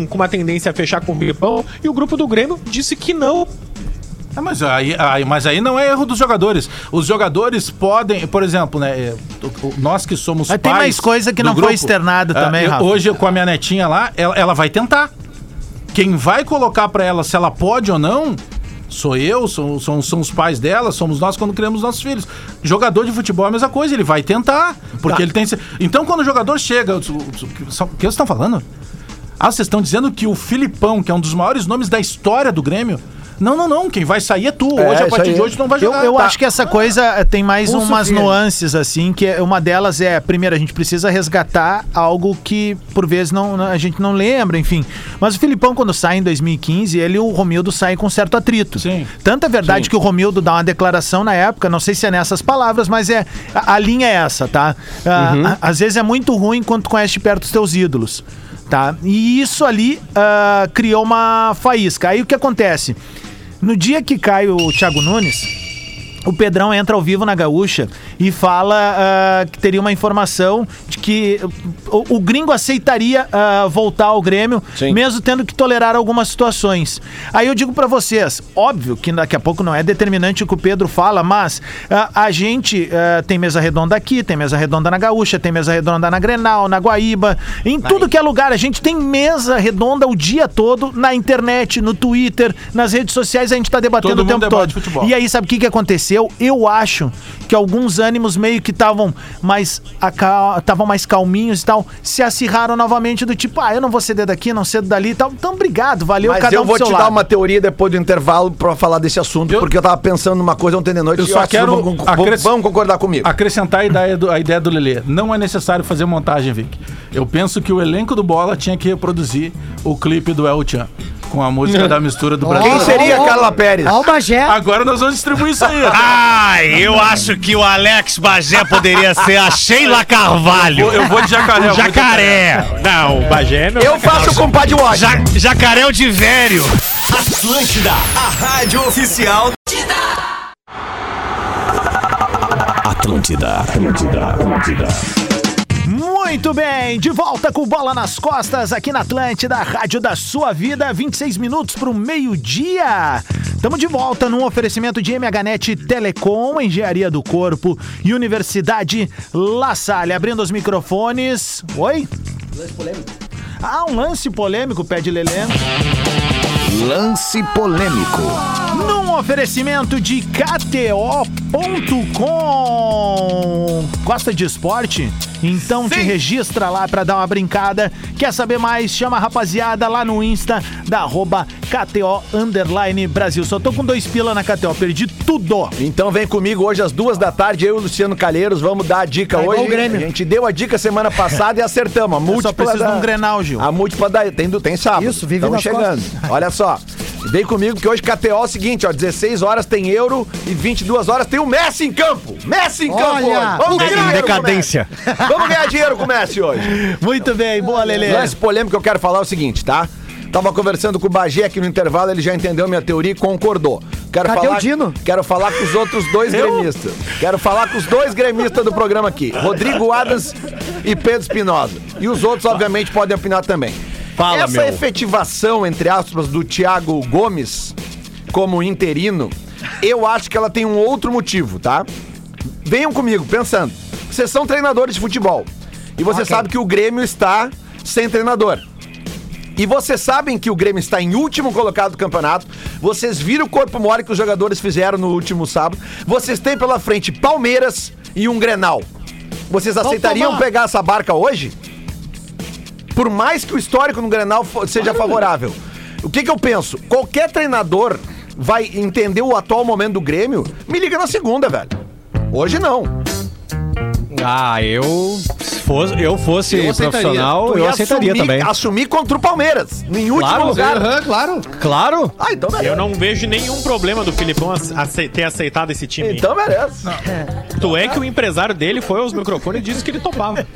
com uma tendência a fechar com o Filipão e o grupo do Grêmio disse que não. Ah, mas, aí, aí- mas aí não é erro dos jogadores. Os jogadores podem, por exemplo, né? é, Nós que somos Mas tem pais mais coisa que não foi externada ah, também, eu- Rafa. Hoje, com a minha netinha lá, ela, ela vai tentar. Quem vai colocar pra ela se ela pode ou não, sou eu, são, são, são os pais dela, somos nós quando criamos nossos filhos. Jogador de futebol é a mesma coisa, ele vai tentar. Porque Tá. ele tem. Então, quando o jogador chega. O que vocês estão falando? Ah, vocês estão dizendo que o Filipão, que é um dos maiores nomes da história do Grêmio. Não, não, não. Quem vai sair é tu. É, Hoje, a isso partir de hoje, tu não vai Eu, jogar. eu Tá. acho que essa coisa eh, tem mais Pulso umas firme. nuances, assim, que é- uma delas é, primeiro, a gente precisa resgatar algo que, por vezes, não, a gente não lembra, enfim. Mas o Filipão, quando sai em 2015, ele e o Romildo saem com certo atrito. Sim. Tanto é verdade Sim. que o Romildo dá uma declaração na época, não sei se é nessas palavras, mas é a, a linha é essa, tá? Ah, a- às vezes é muito ruim quando tu conhece de perto os teus ídolos, tá? E isso ali ah, criou uma faísca. Aí o que acontece? No dia que cai o Thiago Nunes, o Pedrão entra ao vivo na gaúcha e fala ah, que teria uma informação de que o, o gringo aceitaria ah, voltar ao Grêmio, Sim. mesmo tendo que tolerar algumas situações. Aí eu digo pra vocês, óbvio que daqui a pouco não é determinante o que o Pedro fala, mas ah, a gente tem mesa redonda aqui, tem mesa redonda na Gaúcha, tem mesa redonda na Grenal, na Guaíba, em tudo que é lugar. A gente tem mesa redonda o dia todo na internet, no Twitter, nas redes sociais, a gente tá debatendo Todo o tempo todo. futebol. E aí, sabe o que, que aconteceu? Eu acho que alguns ânimos meio que estavam mais estavam mais calminhos e tal, se acirraram novamente do tipo, ah, eu não vou ceder daqui, não cedo dali e tal. Então, obrigado, valeu, Mas cada eu um vou pro te seu dar lado. uma teoria depois do intervalo pra falar desse assunto, Eu- porque eu tava pensando numa coisa ontem de noite Eu e só quero vão, vão- acres- vão concordar comigo. Acrescentar a ideia do, a ideia do Lelê. Não é necessário fazer montagem, Vic. Eu penso que o elenco do Bola tinha que reproduzir o clipe do El Chan. Com a música da mistura do Brasil. Quem seria Carla Pérez? Ó o Bagé. Agora nós vamos distribuir isso aí. Ah, eu acho que o Alex Bagé poderia ser a Sheila Carvalho. Eu, eu vou de jacaré. eu vou de Jacaré. Não, o Bagé não. Eu faço com o Padre Watch. Ja jacaré o de velho. Atlântida, a rádio oficial. Atlântida, Atlântida, Atlântida. Muito bem, de volta com bola nas costas aqui na Atlântida, Rádio da Sua Vida, 26 minutos para o meio-dia. Estamos de volta num oferecimento de MHNet Telecom, Engenharia do Corpo e Universidade La Salle. Abrindo os microfones. Oi? Lance polêmico. Ah, um lance polêmico, pede Lelê. Lance polêmico. Num oferecimento de KTO.com. Gosta de esporte? Então te registra lá pra dar uma brincada. Quer saber mais? Chama a rapaziada lá no Insta da arroba KTO Underline Brasil. Só tô com dois pila na KTO, perdi tudo. Então vem comigo hoje às duas da tarde, eu e o Luciano Calheiros vamos dar a dica igual hoje. o Grêmio. A gente deu a dica semana passada e acertamos. A Eu múltipla só preciso da- de um Grenal, Gil. A múltipla da, tem, tem sábado. Isso, vive Estamos chegando. Olha só. Vem comigo, porque hoje KTO é o seguinte, ó, 16 horas tem Euro e 22 horas tem o Messi em campo. Messi em campo Olha, hoje. Vamos ganhar dinheiro decadência. Vamos ganhar dinheiro com o Messi hoje. Muito bem, boa, Lelê. Lance polêmico que eu quero falar é o seguinte, tá? Tava conversando com o Bagé aqui no intervalo, ele já entendeu minha teoria e concordou. Quero Cadê falar, o Dino? Quero falar com os outros dois gremistas. Quero falar com os dois gremistas do programa aqui. Rodrigo Adams e Pedro Espinosa. E os outros, obviamente, podem opinar também. Fala, Essa meu. efetivação, entre aspas, do Thiago Gomes como interino, eu acho que ela tem um outro motivo, tá? Venham comigo, pensando. Vocês são treinadores de futebol. E você sabe que o Grêmio está sem treinador. E vocês sabem que o Grêmio está em último colocado do campeonato. Vocês viram o corpo mole que os jogadores fizeram no último sábado. Vocês têm pela frente Palmeiras e um Grenal. Vocês aceitariam pegar essa barca hoje? Por mais que o histórico no Grenal seja favorável. O que que eu penso? Qualquer treinador vai entender o atual momento do Grêmio, me liga na segunda, velho. Hoje não. Ah, eu. Se fosse, eu fosse Eu profissional, eu ia aceitaria assumir, também. Assumir contra o Palmeiras. Em último Claro. lugar. Aham, claro. Claro. Ah, então Eu merece. não vejo nenhum problema do Filipão ace- ter aceitado esse time. Então merece. Tu é que o empresário dele foi aos microfones e disse que ele topava.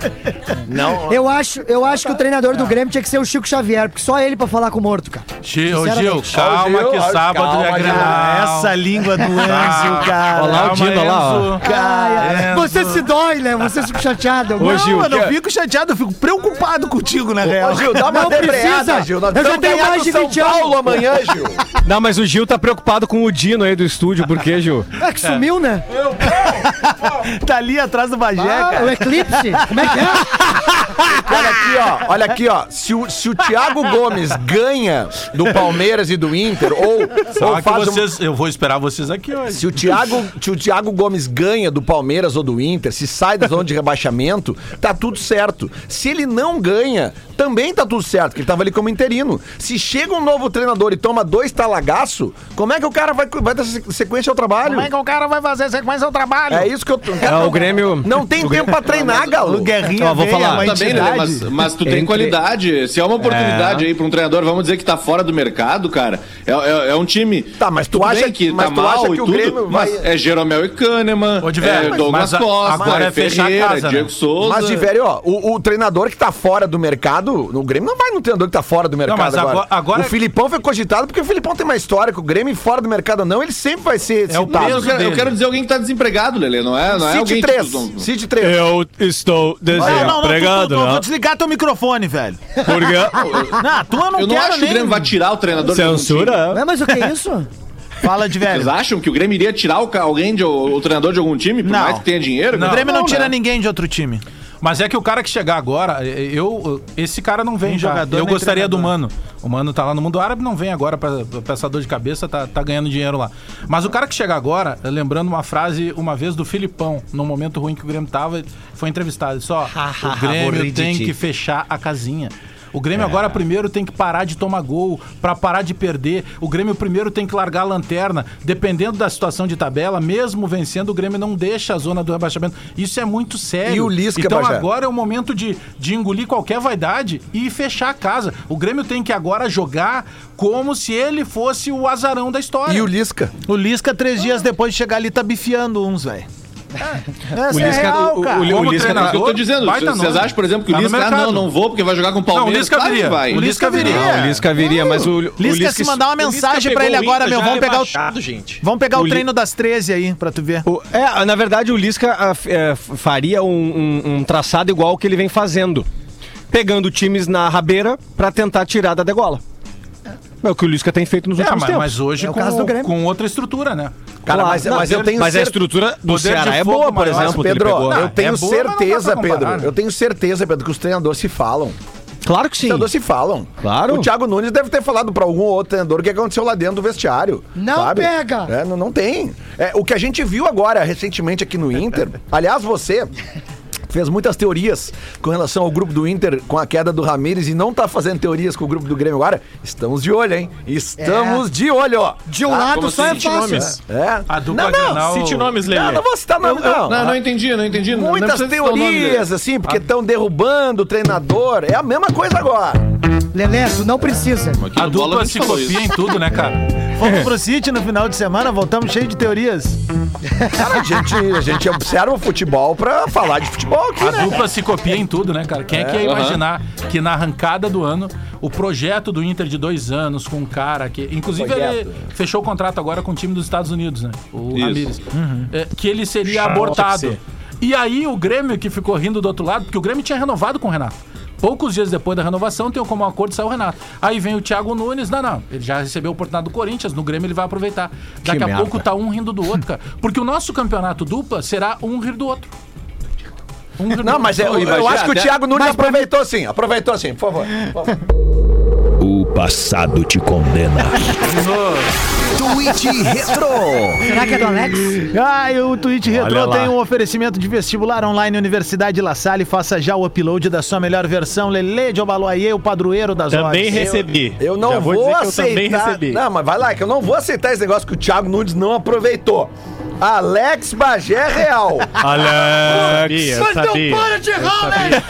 Não. Eu acho, eu acho que o treinador do Grêmio tinha que ser o Chico Xavier, porque só ele pra falar com o morto, cara. Gil, ô, Gil, calma Gil, que sábado calma, é. Grenal. Essa língua do Enzo, cara. Olha lá o Dino, olha lá, ó. Você se dói, né? Você fica chateado. Ô, Gil, Não, eu não fico chateado, eu fico preocupado contigo, na real. Ô, Gil, dá uma Não debreada, precisa. Gil. Nós Eu já tenho mais de São 20 anos. Paulo amanhã, Gil. Não, mas o Gil tá preocupado com o Dino aí do estúdio, por quê, Gil? É que sumiu, né? Tá ali atrás do Bagé, Ah, cara. o eclipse. Como é que é? Olha aqui, ó. Olha aqui, ó. Se o, se o Thiago Gomes ganha do Palmeiras e do Inter, ou, Só ou que faz um- vocês, eu vou esperar vocês aqui hoje. Se o, Thiago, se o Thiago Gomes ganha do Palmeiras ou do Inter, se sai da zona de rebaixamento, tá tudo certo. Se ele não ganha, também tá tudo certo, porque ele tava ali como interino. Se chega um novo treinador e toma dois talagaço, como é que o cara vai, vai dar se- sequência ao trabalho? Como é que o cara vai fazer sequência ao trabalho? É isso que eu tô. É, o Grêmio. Não tem tempo pra treinar, Galo. O Guerrinha Ó, vou falar. é uma Tá bem, Lelê, mas, mas tu tem Entre- qualidade. Se é uma oportunidade aí pra um treinador, vamos dizer que tá fora do mercado, cara. É, é- é um time. Tá, mas tu tudo acha que- mas tá tu mal acha e que o tudo, Grêmio vai- É Jeromel e Kahneman, Ô, é mas- Douglas mas a- Costa, agora é é Ferreira, casa, né? Diego Souza. Mas, velho, ó, o, o treinador que tá fora do mercado. O Grêmio não vai no treinador que tá fora do mercado mas agora. agora- agora- O Filipão foi cogitado porque o Filipão tem uma história com o Grêmio fora do mercado ou não, ele sempre vai ser É o citado. Eu quero, eu quero dizer alguém que tá desempregado, Lelê, não é? Não é Cite alguém três. que tu- Cite três. Eu estou Não, não, não, tu- desempregado, tu- tu-? Vou desligar teu microfone, velho. Porque Não, tu eu não Eu não quero acho que o nem. Grêmio vai tirar o treinador de algum time. censura. Ué, mas o que é isso? Fala de velho. Vocês acham que o Grêmio iria tirar o, alguém, de, o, o treinador de algum time, por Não. mais que tenha dinheiro? O Grêmio não, tira né? ninguém de outro time. Mas é que o cara que chegar agora, eu esse cara não vem já. jogador, eu nem gostaria do. Mano. O Mano tá lá no mundo árabe, não vem agora pra, pra essa dor de cabeça, tá, tá ganhando dinheiro lá. Mas o cara que chegar agora, lembrando uma frase uma vez do Filipão, num momento ruim que o Grêmio tava, foi entrevistado. Só, o Grêmio tem ti." que fechar a casinha. O Grêmio agora primeiro tem que parar de tomar gol, pra parar de perder. O Grêmio primeiro tem que largar a lanterna, dependendo da situação de tabela, mesmo vencendo, o Grêmio não deixa a zona do rebaixamento. Isso é muito sério. E o Lisca, Então Bajé? agora é o momento de, de engolir qualquer vaidade e fechar a casa. O Grêmio tem que agora jogar como se ele fosse o azarão da história. E o Lisca? O Lisca, três dias depois de chegar ali, tá bifiando uns, velho. Essa O é Lisca- real, o- o- o- Lisca- É treinador, isso que eu tô dizendo. Vocês nome. acham, por exemplo, que o Tá no Lisca, ah, não, não vou porque vai jogar com o Não, o Palmeiras. Lisca Claro viria. vai. O Lisca viria. Não, o Lisca viria, mas o, o Lisca, se mandar uma mensagem pra ele agora, meu, vamos pegar o, gente. vamos pegar o, O Li- treino das 13 aí, pra tu ver. O- é, na verdade, o Lisca ah, f- é, faria um, um- um traçado igual que ele vem fazendo. Pegando times na rabeira pra tentar tirar da degola. É o que o Lisca tem feito nos É, últimos mas, tempos. mas hoje É o caso do com, com outra estrutura, né? Cara, mas, não, mas eu tenho Mas a estrutura do Ceará é boa, por exemplo. Pedro, pegou. eu Não, tenho é boa, não certeza, Pedro. né? Eu tenho certeza, Pedro, que os treinadores se falam. Claro que Os sim. treinadores se falam. Claro. O Thiago Nunes deve ter falado pra algum outro treinador o que aconteceu lá dentro do vestiário. Não sabe? pega! É, não, não tem. É, o que a gente viu agora, recentemente, aqui no Inter. aliás, você. Fez muitas teorias com relação ao grupo do Inter com a queda do Ramires e não tá fazendo teorias com o grupo do Grêmio agora. Estamos de olho, hein? Estamos de olho, ó. De um lado só é fácil. nomes? É. A dupla não, não, Grenal- Cite nomes, Lelê. não, não vou citar nome, não. Não, não entendi, não entendi. Não- não Muitas precisa citar o nome dele. teorias, assim, porque estão derrubando o treinador. É a mesma coisa agora. Lelé, tu não precisa. A dupla se copia em tudo, né, cara? Vamos pro City no final de semana, voltamos cheio de teorias. Cara, a gente, a gente observa o futebol pra falar de futebol aqui, A né? dupla se copia em tudo, né, cara? Quem é, que ia aham. imaginar que na arrancada do ano, o projeto do Inter de dois anos com um cara que. Inclusive, ele fechou o contrato agora com o time dos Estados Unidos, né? O Isso. Ramires. É, que ele seria Charlotte abortado. E aí o Grêmio que ficou rindo do outro lado, porque o Grêmio tinha renovado com o Renato. Poucos dias depois da renovação, tem como acordo saiu o Renato. Aí vem o Thiago Nunes, não, não, ele já recebeu a oportunidade do Corinthians, no Grêmio ele vai aproveitar. Daqui a merda. pouco tá um rindo do outro, cara. Porque o nosso campeonato dupla será um rir do outro. Um rir do Não, outro. mas é, eu, Imagina, eu acho que o Thiago Nunes aproveitou sim. Aproveitou sim, por favor. Por favor. O passado te condena. Tweet Retro. Será que é do Alex? Ah, e o Twitch Retro lá. tem um oferecimento de vestibular online Universidade La Salle. Faça já o upload da sua melhor versão. Lele de Obaloaiê, o padroeiro das Também odds. recebi. Eu não Já vou, dizer que eu aceitar. também recebi. Não, mas vai lá, que eu não vou aceitar esse negócio que o Thiago Nunes não aproveitou. Alex Bagé Real. Alex, Mas não para de errar, né?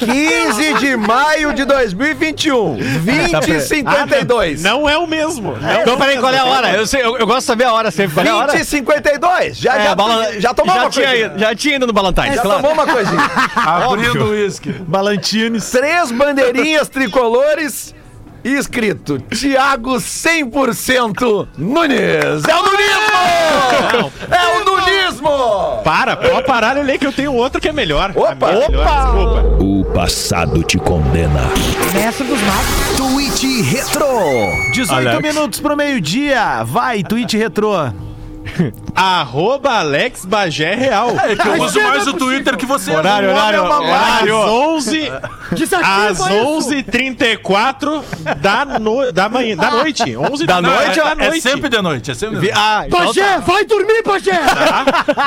15 de maio de 2021. 2052. Não é o mesmo. Não Então, peraí, qual é a hora? Eu, sei, eu, eu gosto de saber a hora sempre. Qual é a hora? 2052. Já, É, já, bala- já tomou já uma tinha, coisinha. ido- já tinha ido no Ballantines, Já claro. tomou uma coisinha. Abrindo o uísque. Balantines. Três bandeirinhas tricolores e escrito Thiago 100% Nunes. É o Nunismo! É o Nunismo! Para, pode parar, Lele, que eu tenho outro que é melhor. Opa, é melhor, opa! Desculpa. O passado te condena. Mestre dos magos. Tweet Retro. 18 Alex. minutos pro meio-dia. Vai, Twitch Retro. Arroba Alex Bagé Real. É que eu uso mais o Twitter que você. Horário, horário, é horário. Às 11 Desativa Às isso. 11h34 da, no, da, manhã, da noite. 11 Da Não, noite é, da é noite. sempre de noite. É sempre de noite. Ah, então Bagé, vai dormir, Bagé!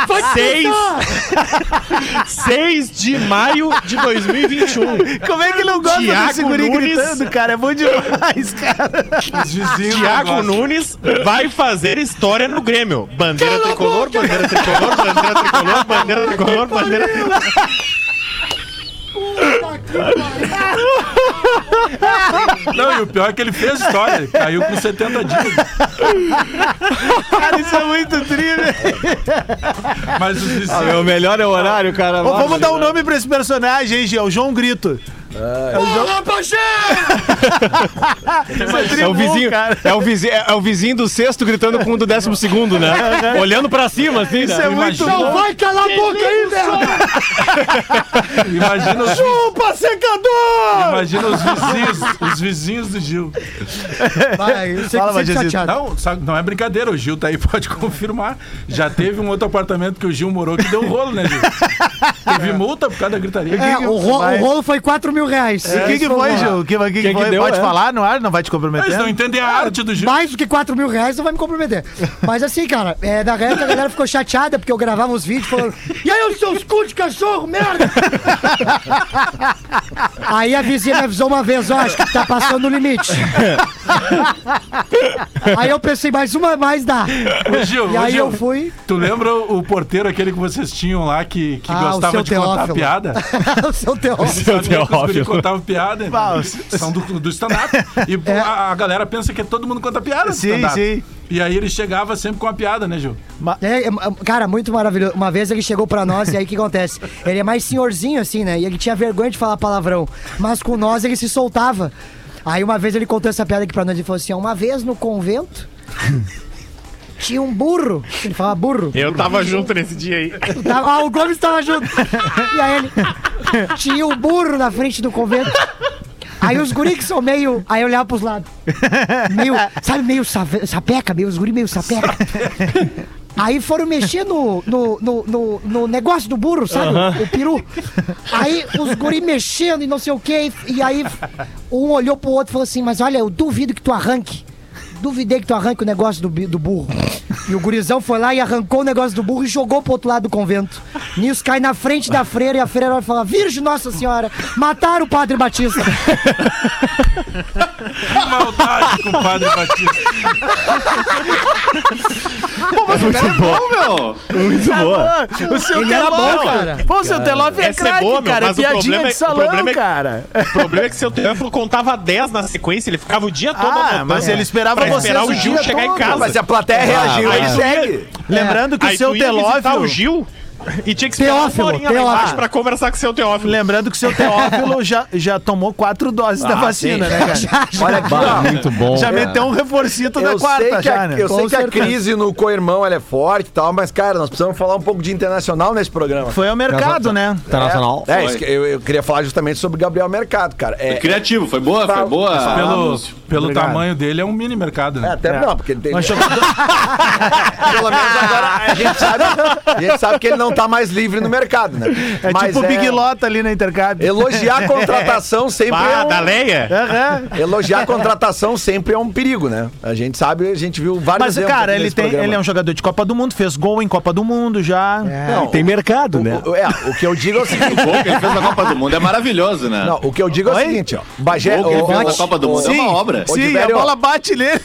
Vai Seis. descansar! 6 de maio de 2021. Como é que não gosta Thiago desse guri Nunes. gritando, cara? É bom demais, cara. Gostam. Nunes vai fazer história no Grêmio. Bandeira tricolor, bandeira tricolor, bandeira tricolor, bandeira tricolor, bandeira tricolor. Não, e o pior é que ele fez história. Ele caiu com 70 dias. Cara, isso é muito tri, velho. Mas os Ah, melhor é o horário, cara. Ô, Vamos dar um nome pra esse personagem, hein? O João Grito. É o vizinho, é o vizinho, é o vizinho do sexto gritando com o do décimo segundo, né? Olhando pra cima, assim, Isso né? é muito bom. Vai calar a boca aí, merda! Imagina os, Chupa, secador! imagina os vizinhos, os vizinhos do Gil. Vai, Fala. Não, não é brincadeira, o Gil tá aí, pode confirmar. Já teve um outro apartamento que o Gil morou que deu rolo, né, Gil? Teve multa por causa da gritaria. É, o, ro- vai? o rolo foi 4 mil reais. O que, que foi, Gil? O que, que, que foi? deu, Pode é? falar no ar? Não vai te comprometer? Eles não entendem a arte do Gil. Mais do que 4 mil reais não vai me comprometer. Mas assim, cara, é, na época a galera ficou chateada porque eu gravava uns vídeos falando E aí, os seus cu de cachorro, merda! aí a vizinha me avisou uma vez, ó, acho que tá passando o limite. aí eu pensei, mais uma, mais dá. Ô, Gil, E aí Gil, eu fui. Tu lembra o porteiro aquele que vocês tinham lá que, que Ah, o gostava seu de contar Teófilo. piada? o seu teófilo. Sabia que os Teófilo. contavam piada. Bah, São do, do stand-up. E a, a galera pensa que todo mundo conta piada Sim, sim. E aí ele chegava sempre com a piada, né, Gil? É, é, cara, muito maravilhoso. Uma vez ele chegou pra nós e aí o que acontece? Ele é mais senhorzinho assim, né? E ele tinha vergonha de falar palavrão. Mas com nós ele se soltava. Aí uma vez ele contou essa piada aqui pra nós e falou assim: uma vez no convento. Tinha um burro. Ele fala burro. Eu tava junto nesse dia aí. Tava- ah, o Gomes tava junto. E aí ele. Tinha um burro na frente do convento. Aí os guris que são meio. Aí eu olhava pros lados. Meio. Sabe, meio sapeca, meio, os guris meio sapeca. Aí foram mexer no, no, no, no, no negócio do burro, sabe? O peru. Aí os guri mexendo e não sei o quê. E aí um olhou pro outro e falou assim: Mas olha, eu duvido que tu arranque. Duvidei que tu arranque o negócio do, do burro. E o gurizão foi lá e arrancou o negócio do burro e jogou pro outro lado do convento. Nisso cai na frente da freira e a freira vai falar: Virgem Nossa Senhora, mataram o Padre Batista. Que maldade com o Padre Batista. Muito bom, meu. Muito boa. O seu Ele Teloff, bom, cara. Pô, o seu Teloff é é craque, boa, meu, cara. É mas o piadinha problema de é- o salão, é- cara. O problema é que seu Teófilo contava 10 na sequência, ele ficava o dia todo Ah, mas ele esperava esperar o o Gil chegar em casa. Mas se a plateia reagiu, aí ele segue. Lembrando que Aí o seu Teófilo... o Gil e tinha que esperar Teófilo, uma horinha lá Teófilo. embaixo pra conversar com o seu Teófilo. Lembrando que o seu Teófilo já, já tomou quatro doses da vacina, né, cara? Olha aqui, ó. Muito bom. Já meteu um reforcito da Eu sei quarta que, já, a, né? eu sei que a crise no co-irmão ela é forte e tal, mas, cara, nós precisamos falar um pouco de internacional nesse programa. Foi ao mercado, né? Internacional. É, Foi. isso que eu, eu queria falar justamente sobre o Gabriel Mercado, cara. É, Criativo, foi boa, foi boa. Pelo, pelo Obrigado. tamanho dele, é um mini mercado, é, né? até não, porque ele tem. Mas Pelo menos agora a gente, sabe, a gente sabe que ele não tá mais livre no mercado, né? É Mas tipo o Big Lota ali na Intercap. Elogiar a contratação sempre é Ah, um... da Leia? Aham. Elogiar a contratação sempre é um perigo, né? A gente sabe, a gente viu vários Mas, exemplos cara, ele, tem, programa. ele é um jogador de Copa do Mundo, fez gol em Copa do Mundo já. Não, Tem mercado, né? o, é, o que eu digo é o seguinte. O gol que ele fez na Copa do Mundo é maravilhoso, né? Não, o que eu digo é o seguinte, ó. Bagé, o gol que ele o- fez na o- Copa do Mundo é uma obra. Sim, a bola bate nele.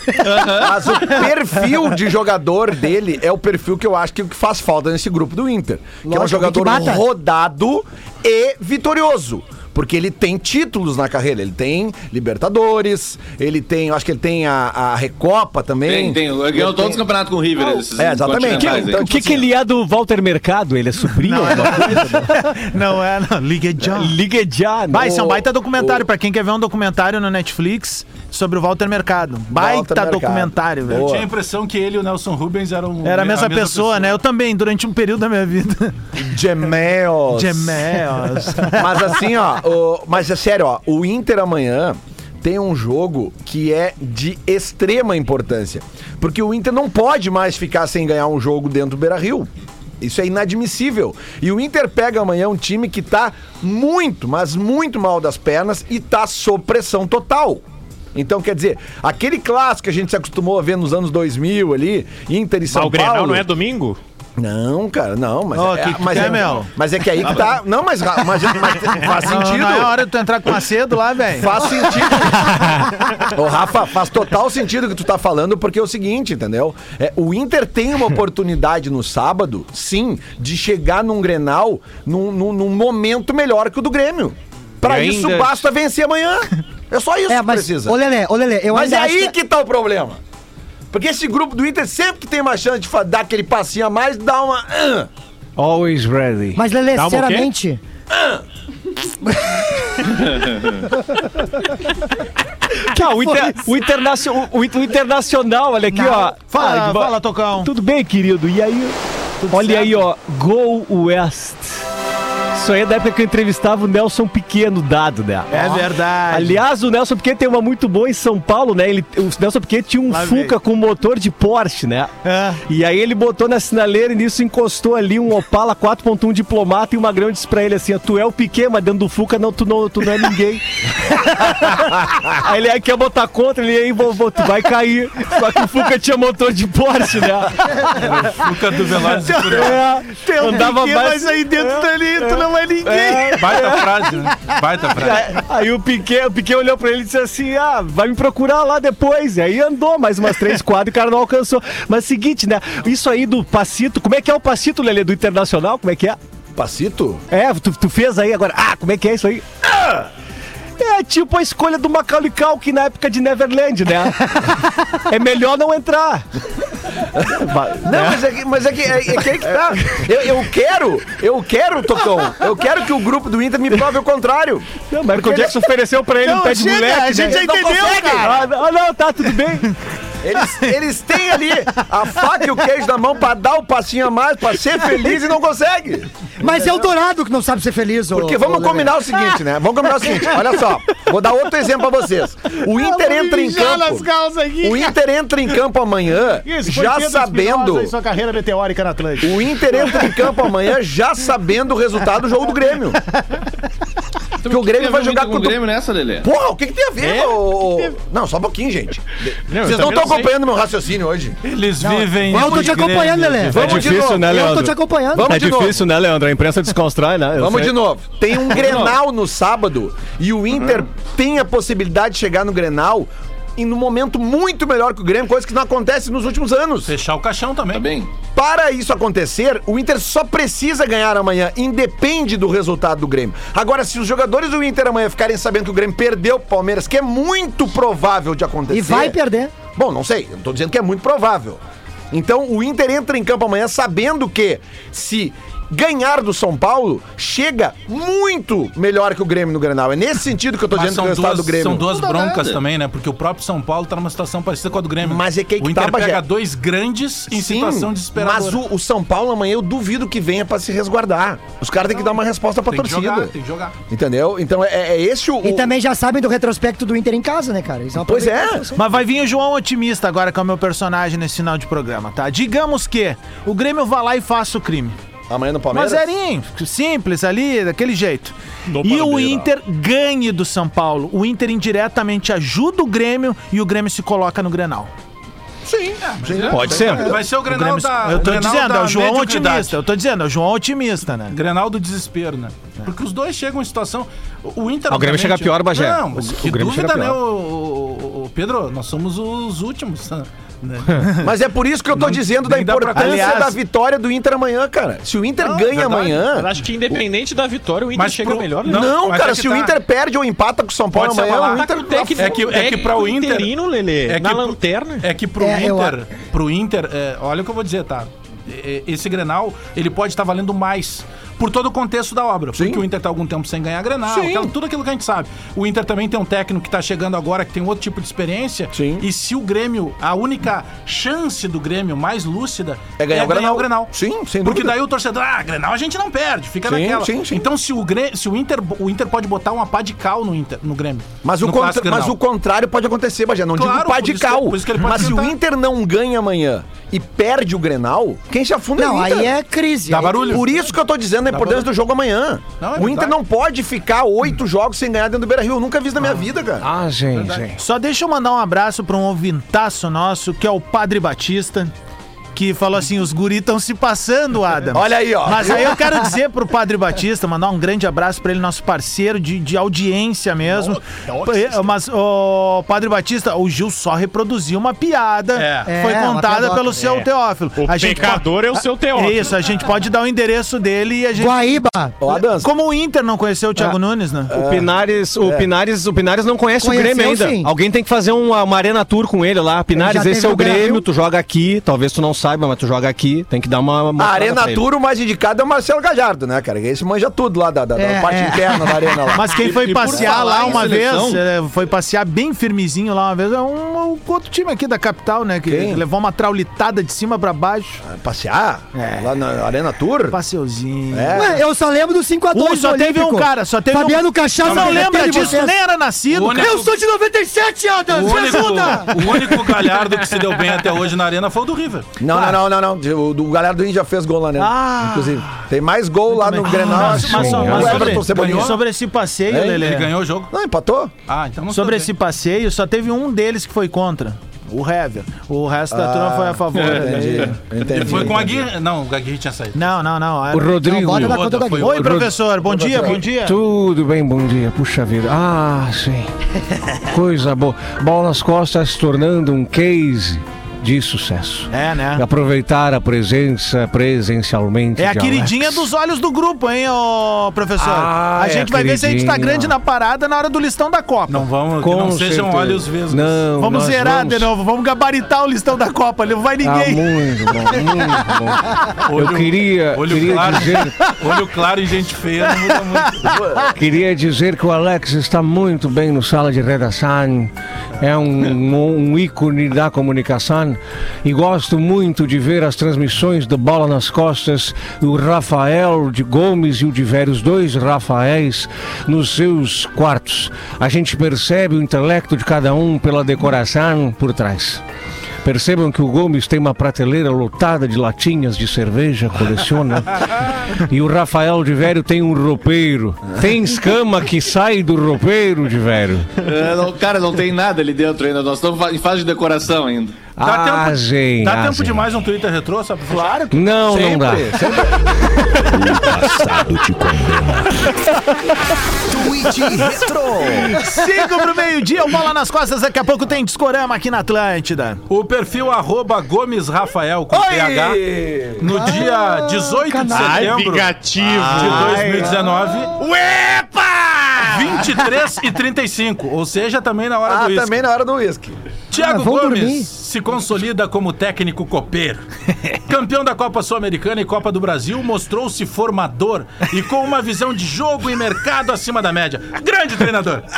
Mas o perfil de jogador dele é o perfil que eu acho que o que faz falta nesse grupo do Inter. Que é um Lógico, jogador que rodado e vitorioso. Porque ele tem títulos na carreira. Ele tem Libertadores, ele tem, eu acho que ele tem a, a Recopa também. Tem, tem. Ele ganhou todos os campeonatos com o River. esses É, exatamente. aí. Então, O que, que ele é do Walter Mercado? Ele é sobrinho? alguma coisa? Não é, não. Liga John. Liga já. Vai, isso é um baita documentário. o- Pra quem quer ver um documentário no Netflix sobre o Walter Mercado. Baita Walter Mercado. documentário, velho. Eu tinha a impressão que ele e o Nelson Rubens eram Era a mesma, pessoa, né? Eu também, durante um período da minha vida. Gemelos. Gemelos. Mas assim, ó, o- mas é sério, ó, o Inter amanhã tem um jogo que é de extrema importância. Porque o Inter não pode mais ficar sem ganhar um jogo dentro do Beira-Rio. Isso é inadmissível. E o Inter pega amanhã um time que tá muito, mas muito mal das pernas e tá sob pressão total. Então, quer dizer, aquele clássico que a gente se acostumou a ver nos anos 2000 ali, Inter e São Mas o Grenal Paulo. não é domingo? Não, cara, não, mas, Ó, é, que que mas, quer, é, Mel? mas é que aí que tá. Não, mas, mas, mas faz Não, sentido. não é hora de tu entrar com acedo lá, velho. Faz sentido. Ô, Rafa, faz total sentido o que tu tá falando, porque é o seguinte, entendeu? É, o Inter tem uma oportunidade no sábado, sim, de chegar num Grenal num, num, num momento melhor que o do Grêmio. Pra E isso, ainda- basta vencer amanhã. É só isso É, que mas, precisa. ô Lelê, ô Lelê, eu Mas é ainda acho aí que tá o problema. Porque esse grupo do Inter, sempre que tem uma chance de dar aquele passinho a mais, dá uma. ah. Always ready. Mas, Lelê, Dá quê? sinceramente. Ah, o, inter- o o- o internacional, olha aqui, ó. Fala, Ah, fala, Tocão. Tudo bem, querido? E aí? olha aí, ó. Go West. Isso aí é da época que eu entrevistava o Nelson Pequeno dado, né? É verdade. Aliás, o Nelson Piquet tem uma muito boa em São Paulo, né? Ele, o Nelson Piquet tinha um Lá Fuca veio. com motor de Porsche, né? É. E aí ele botou na sinaleira e nisso encostou ali um Opala 4.1 diplomata e o Magrão disse pra ele assim, ó, tu é o Piquet, mas dentro do Fuca não, tu não, tu não é ninguém. aí ele aí quer botar contra, ele aí, vovô, tu vai cair. Só que o Fuca tinha motor de Porsche, né? Fuca do Velozes e Furiosos. É, andava Piquet, mais- mas aí dentro dali tu não é ninguém. Baita frase, né? Baita frase. Aí, aí o Piquet, o Piquet olhou pra ele e disse assim: Ah, vai me procurar lá depois. E aí andou mais umas três quadras e o cara não alcançou. Mas seguinte, né? Isso aí do Passito, como é que é o Passito, Lelê, do Internacional? Como é que é? Passito? É, tu, tu fez aí agora. Ah, como é que é isso aí? Ah! É tipo a escolha do Macaulay Culkin na época de Neverland, né? é melhor não entrar. Não, mas é que, mas é que, é, é que aí que tá. Eu, eu quero, eu quero, Tocão. Eu quero que o grupo do Inter me prove o contrário. Não, mas o Jackson ofereceu pra ele um Não, pé de chega, moleque. a gente né? já entendeu, cara. Ah, não, não, tá, tudo bem. Eles, eles têm ali a faca e o queijo na mão pra dar o passinho a mais, pra ser feliz e não consegue. Mas é o Dourado que não sabe ser feliz, ô- Porque ô, vamos Lelê. combinar o seguinte, né? Vamos combinar o seguinte, olha só. Vou dar outro exemplo pra vocês. O Inter entra em campo. O Inter entra em campo amanhã já sabendo. sua carreira meteórica na Atlântica. O Inter entra em campo amanhã já sabendo o resultado do jogo do Grêmio. Porque o Grêmio vai jogar com o. Grêmio nessa, Lelê. Porra, o que, que tem a ver? ô, ô? Não, só um pouquinho, gente. Não, Vocês não estão acompanhando meu raciocínio hoje. Eles vivem. Eu tô te acompanhando, Lelê. Vamos é de difícil, novo. né, Eu tô Leandro? te acompanhando. Vamos é de novo. difícil, né, Leandro? A imprensa desconstrói, né? Eu Vamos sei. de novo. Tem um Grenal no sábado e o Inter tem a possibilidade de chegar no Grenal em um momento muito melhor que o Grêmio, coisa que não acontece nos últimos anos. Fechar o caixão também. Tá bem? Para isso acontecer, o Inter só precisa ganhar amanhã, independe do resultado do Grêmio. Agora, se os jogadores do Inter amanhã ficarem sabendo que o Grêmio perdeu o Palmeiras, que é muito provável de acontecer. E vai perder. Bom, não sei, eu tô dizendo que é muito provável. Então o Inter entra em campo amanhã sabendo que se ganhar do São Paulo, chega muito melhor que o Grêmio no Grenal. É nesse sentido que eu tô Mas dizendo que são é o resultado duas, do Grêmio. são duas broncas nada. também, né? Porque o próprio São Paulo tá numa situação parecida com a do Grêmio. Mas é que aí que o tá, Inter Bagé. pega dois grandes em Sim, situação desesperadora. Mas o, o São Paulo amanhã eu duvido que venha pra se resguardar. Os caras têm que dar uma resposta pra tem que torcida. jogar, tem que jogar. Entendeu? Então é, é esse o. E o- também já sabem do retrospecto do Inter em casa, né, cara? Pois é. Mas vai vir o João Otimista agora, que é o meu personagem nesse final de programa, tá? Digamos que o Grêmio vá lá e faça o crime. Amanhã no Mas Palmeiras. zerinho, simples ali, daquele jeito. e o Inter ganhe do São Paulo. O Inter indiretamente ajuda o Grêmio e o Grêmio se coloca no Grenal. Pode ser. Vai ser o O Grenal Grêmio se- da eu tô Grenal dizendo, é o João otimista. Eu tô dizendo, é o João otimista, né? Grenal do desespero, né? Porque os dois chegam em situação. O o Inter. Ah, o Grêmio chega pior, Bagé. Não, mas O- que o Grêmio dúvida, chega né, o, o- o- Pedro? Nós somos os últimos. Né? Mas é por isso que eu tô Não- dizendo da importância Aliás- da vitória do Inter amanhã, cara. Se o Inter Não, ganha verdade. amanhã. Mas acho que independente da vitória, o Inter Mas chega pro- melhor, né? Não, Não, mas cara, é se o tá. Inter perde ou empata com o São Paulo Pode amanhã, o Inter. Tá com o técnico, É que- é que pra o Inter- interino, Lelê, É que na pro- lanterna. É que pro É, eu Inter, pro Inter, é, olha o que eu vou dizer, tá? Esse Grenal, ele pode estar valendo mais por todo o contexto da obra. Porque o Inter tá algum tempo sem ganhar Grenal, Sim. aquela- tudo aquilo que a gente sabe. O Inter também tem um técnico que tá chegando agora, que tem outro tipo de experiência. Sim. E se o Grêmio, a única chance do Grêmio mais lúcida É ganhar o Grenal. Sim, sem Porque dúvida. daí o torcedor, ah, Grenal a gente não perde, fica Sim, naquela. sim, sim. Então se o Grêmio, se o Inter, o Inter pode botar uma pá de cal no Inter, no Grêmio. Mas o, no contra- Clássico mas Grenal. o contrário pode acontecer, Bagé. Não Claro, digo pá de que- cal. que mas se o tentar. Inter não ganha amanhã e perde o Grenal, quem se afunda Não, é o Inter. aí é crise. Dá Aí- barulho. Por isso que eu tô dizendo a importância do jogo amanhã. Não, é o Inter verdade. não pode ficar oito jogos sem ganhar dentro do Beira Rio. Eu nunca vi isso na minha vida, cara. Ah, gente, gente. Só deixa eu mandar um abraço pra um ouvintaço nosso, que é o Padre Batista, que falou assim: os guri estão se passando, Adam. Olha aí, ó. Mas aí eu quero dizer pro Padre Batista, mandar um grande abraço pra ele, nosso parceiro de, de audiência mesmo. Eh, Mas, o Padre Batista, o Gil só reproduziu uma piada É. que foi É, contada pelo seu Teófilo. O pecador é o seu Teófilo. Isso, a gente pode dar o endereço dele e a gente. Guaíba. A. Como o Inter não conheceu o Thiago Nunes, né? O Pinares, o Pinares, o Pinares não conhece Conheceu, o Grêmio ainda. sim. Alguém tem que fazer uma, uma arena tour com ele lá. Pinares, esse é o. Grêmio, tu joga aqui, talvez tu não saiba. Saiba, mas tu joga aqui, tem que dar uma. A mostrada Arena. Tour, o mais indicado é o Marcelo Gajardo, né, cara? Esse manja tudo lá da, da- da É, parte é. interna da arena lá. Mas quem E- foi e passear falar lá uma seleção- vez, é, foi passear bem firmezinho lá uma vez, é um, um outro time aqui da capital, né? Que Quem? levou uma traulitada de cima pra baixo. Passear? É. Lá na Arena Tour? Passeuzinho. É. Ué, eu só lembro do 5x2 Uh, só teve um cara, só teve Fabiano um... Cachaça. Não, me lembra disso, vocês. nem era nascido. Único- Eu sou de 97, Adams, O me único, ajuda! o único galhardo que se deu bem até hoje na arena foi o do River. Não, não, não, não, não. O, do galera do Índia já fez gol lá, né? Ah. Inclusive. Tem mais gol lá no Grenal. mas, mas, o mas Everton sobre, Cebolinha. sobre esse passeio, Lelê. Ele ganhou o jogo. Não, empatou? Ah, então não Sobre esse passeio, só teve um deles que foi contra. O Hever. O resto da turma foi a favor. Entendi. Entendi. Ele foi com a. Aguirre. Não, o Aguirre tinha saído. Não, não, não. era- O Rodrigo. Não, bota na conta Foi- Aguirre. Oi, professor. Bom dia, bom dia. Tudo bem, bom dia. Puxa vida. Ah, sim. Coisa boa. Bola nas costas se tornando um case de sucesso. É, né? Aproveitar a presença presencialmente. É a queridinha Alex. dos olhos do grupo, hein, ô professor? Ah, a é gente a vai ver se a gente tá queridinha. grande na parada na hora do listão da Copa. Não vamos, que Com não sejam certeza. olhos vesgos. Não, vamos zerar vamos- de novo, vamos gabaritar o listão da Copa, ali não vai Ah, ninguém. muito bom, muito bom. Eu Olho- queria, Olho queria claro, dizer, olho claro e gente feia não muda muito. queria dizer que o Alex está muito bem no sala de redação. É um, um ícone da comunicação e gosto muito de ver as transmissões do Bola nas Costas, o Rafael de Gomes e o de Vério, os dois Rafaéis, nos seus quartos. A gente percebe o intelecto de cada um pela decoração por trás. Percebam que o Gomes tem uma prateleira lotada de latinhas de cerveja, coleciona. e o Rafael de Vério tem um roupeiro. Tem escama que sai do roupeiro de Vério. É, não- cara, não tem nada ali dentro ainda. Nós estamos em fase de decoração ainda. Dá tempo, Arrasem, dá tempo arrasem. de mais um Twitter retrô, sabe? Claro. Não, não dá. O passado te condena. Tweet Retro. Cinco pro meio-dia, o Bola nas Costas, daqui a pouco tem Discorama aqui na Atlântida. O perfil arroba Gomes Rafael com PH no dia 18 de Ai, setembro vingativo. de 2019. Uepa! 23 e 35, ou seja, também na hora Ah, do uísque. também na hora do uísque. Thiago Ah, Gomes dormir. Se consolida como técnico copeiro. Campeão da Copa Sul-Americana e Copa do Brasil, mostrou-se formador e com uma visão de jogo e mercado acima da média. Grande treinador.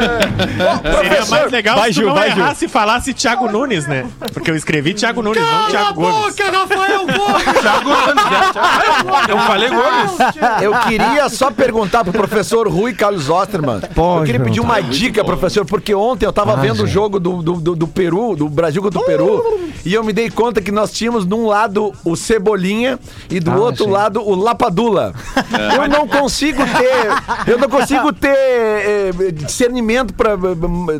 Seria mais legal Vai, se tu não vai, Gil. errasse e falasse Thiago Nunes, né? Porque eu escrevi Thiago Nunes, não Thiago Gomes. Rafael Gomes! Thiago Gomes. né? Eu falei Gomes. Eu queria só perguntar pro professor Rui Carlos Osterman. Pode eu queria pedir uma dica, professor, porque ontem eu tava Ah, vendo o jogo do, do, do- do Peru, do Brasil contra o Peru, e eu me dei conta que nós tínhamos num lado o Cebolinha e do Ah, outro sim. lado o Lapadula. Eu não consigo ter. Eu não consigo ter eh, discernimento pra.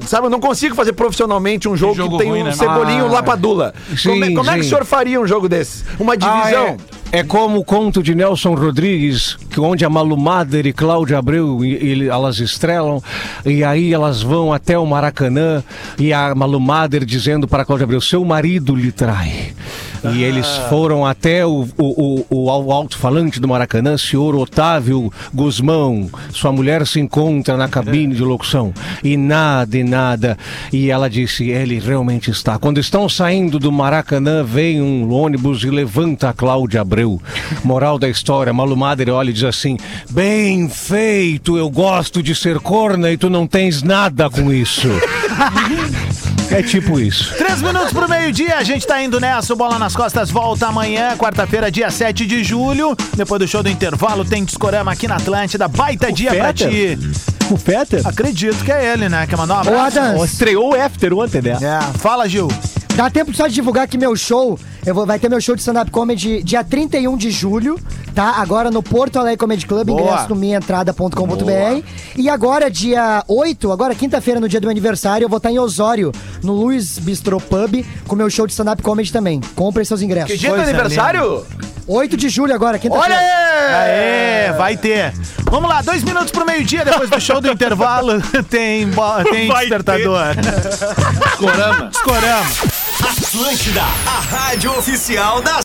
Sabe, eu não consigo fazer profissionalmente um jogo, jogo que tem ruim, um né? Cebolinha e um Ah, Lapadula. como, é, sim, como é que o sim. senhor faria um jogo desse? Uma Ah, divisão? é, é como o conto de Nelson Rodrigues, que onde a Malu Mader e Cláudia Abreu ele- elas estrelam, e aí elas vão até o Maracanã, e a Malu Mader dizendo para Cláudia Abreu, seu marido lhe trai. E eles foram até o, o, o, o alto-falante do Maracanã, senhor Otávio Guzmão. Sua mulher se encontra na cabine de locução. E nada, e nada. E ela disse: ele realmente está. Quando estão saindo do Maracanã, vem um ônibus e levanta a Cláudia Abreu. Moral da história: Malu Mader olha e diz assim: bem feito, eu gosto de ser corna e tu não tens nada com isso. é tipo isso. Três minutos pro meio-dia, a gente tá indo nessa. O Bola nas Costas volta amanhã, quarta-feira, dia 7 de julho. Depois do show do intervalo, tem Discorama aqui na Atlântida. Baita dia pra ti. O Fetter? Acredito que é ele, né? Quer mandar um abraço? Adams, Estreou o After ontem, né? É, fala, Gil. Dá tempo só de divulgar que meu show, eu vou, vai ter meu show de stand-up comedy dia 31 de julho, tá? Agora no Porto Alegre Comedy Club, Boa. ingresso no minhaentrada.com.br. E agora, dia 8, agora quinta-feira, no dia do meu aniversário, eu vou estar em Osório, no Luiz Bistro Pub, com meu show de stand-up comedy também. Comprem seus ingressos. Que dia do aniversário? 8 de julho agora, Olha quinta-feira. aí! Aê, vai ter. Vamos lá, dois minutos pro meio-dia, depois do show do intervalo, tem, tem Vai despertador. Corama. Discorama. Atlântida, a rádio oficial da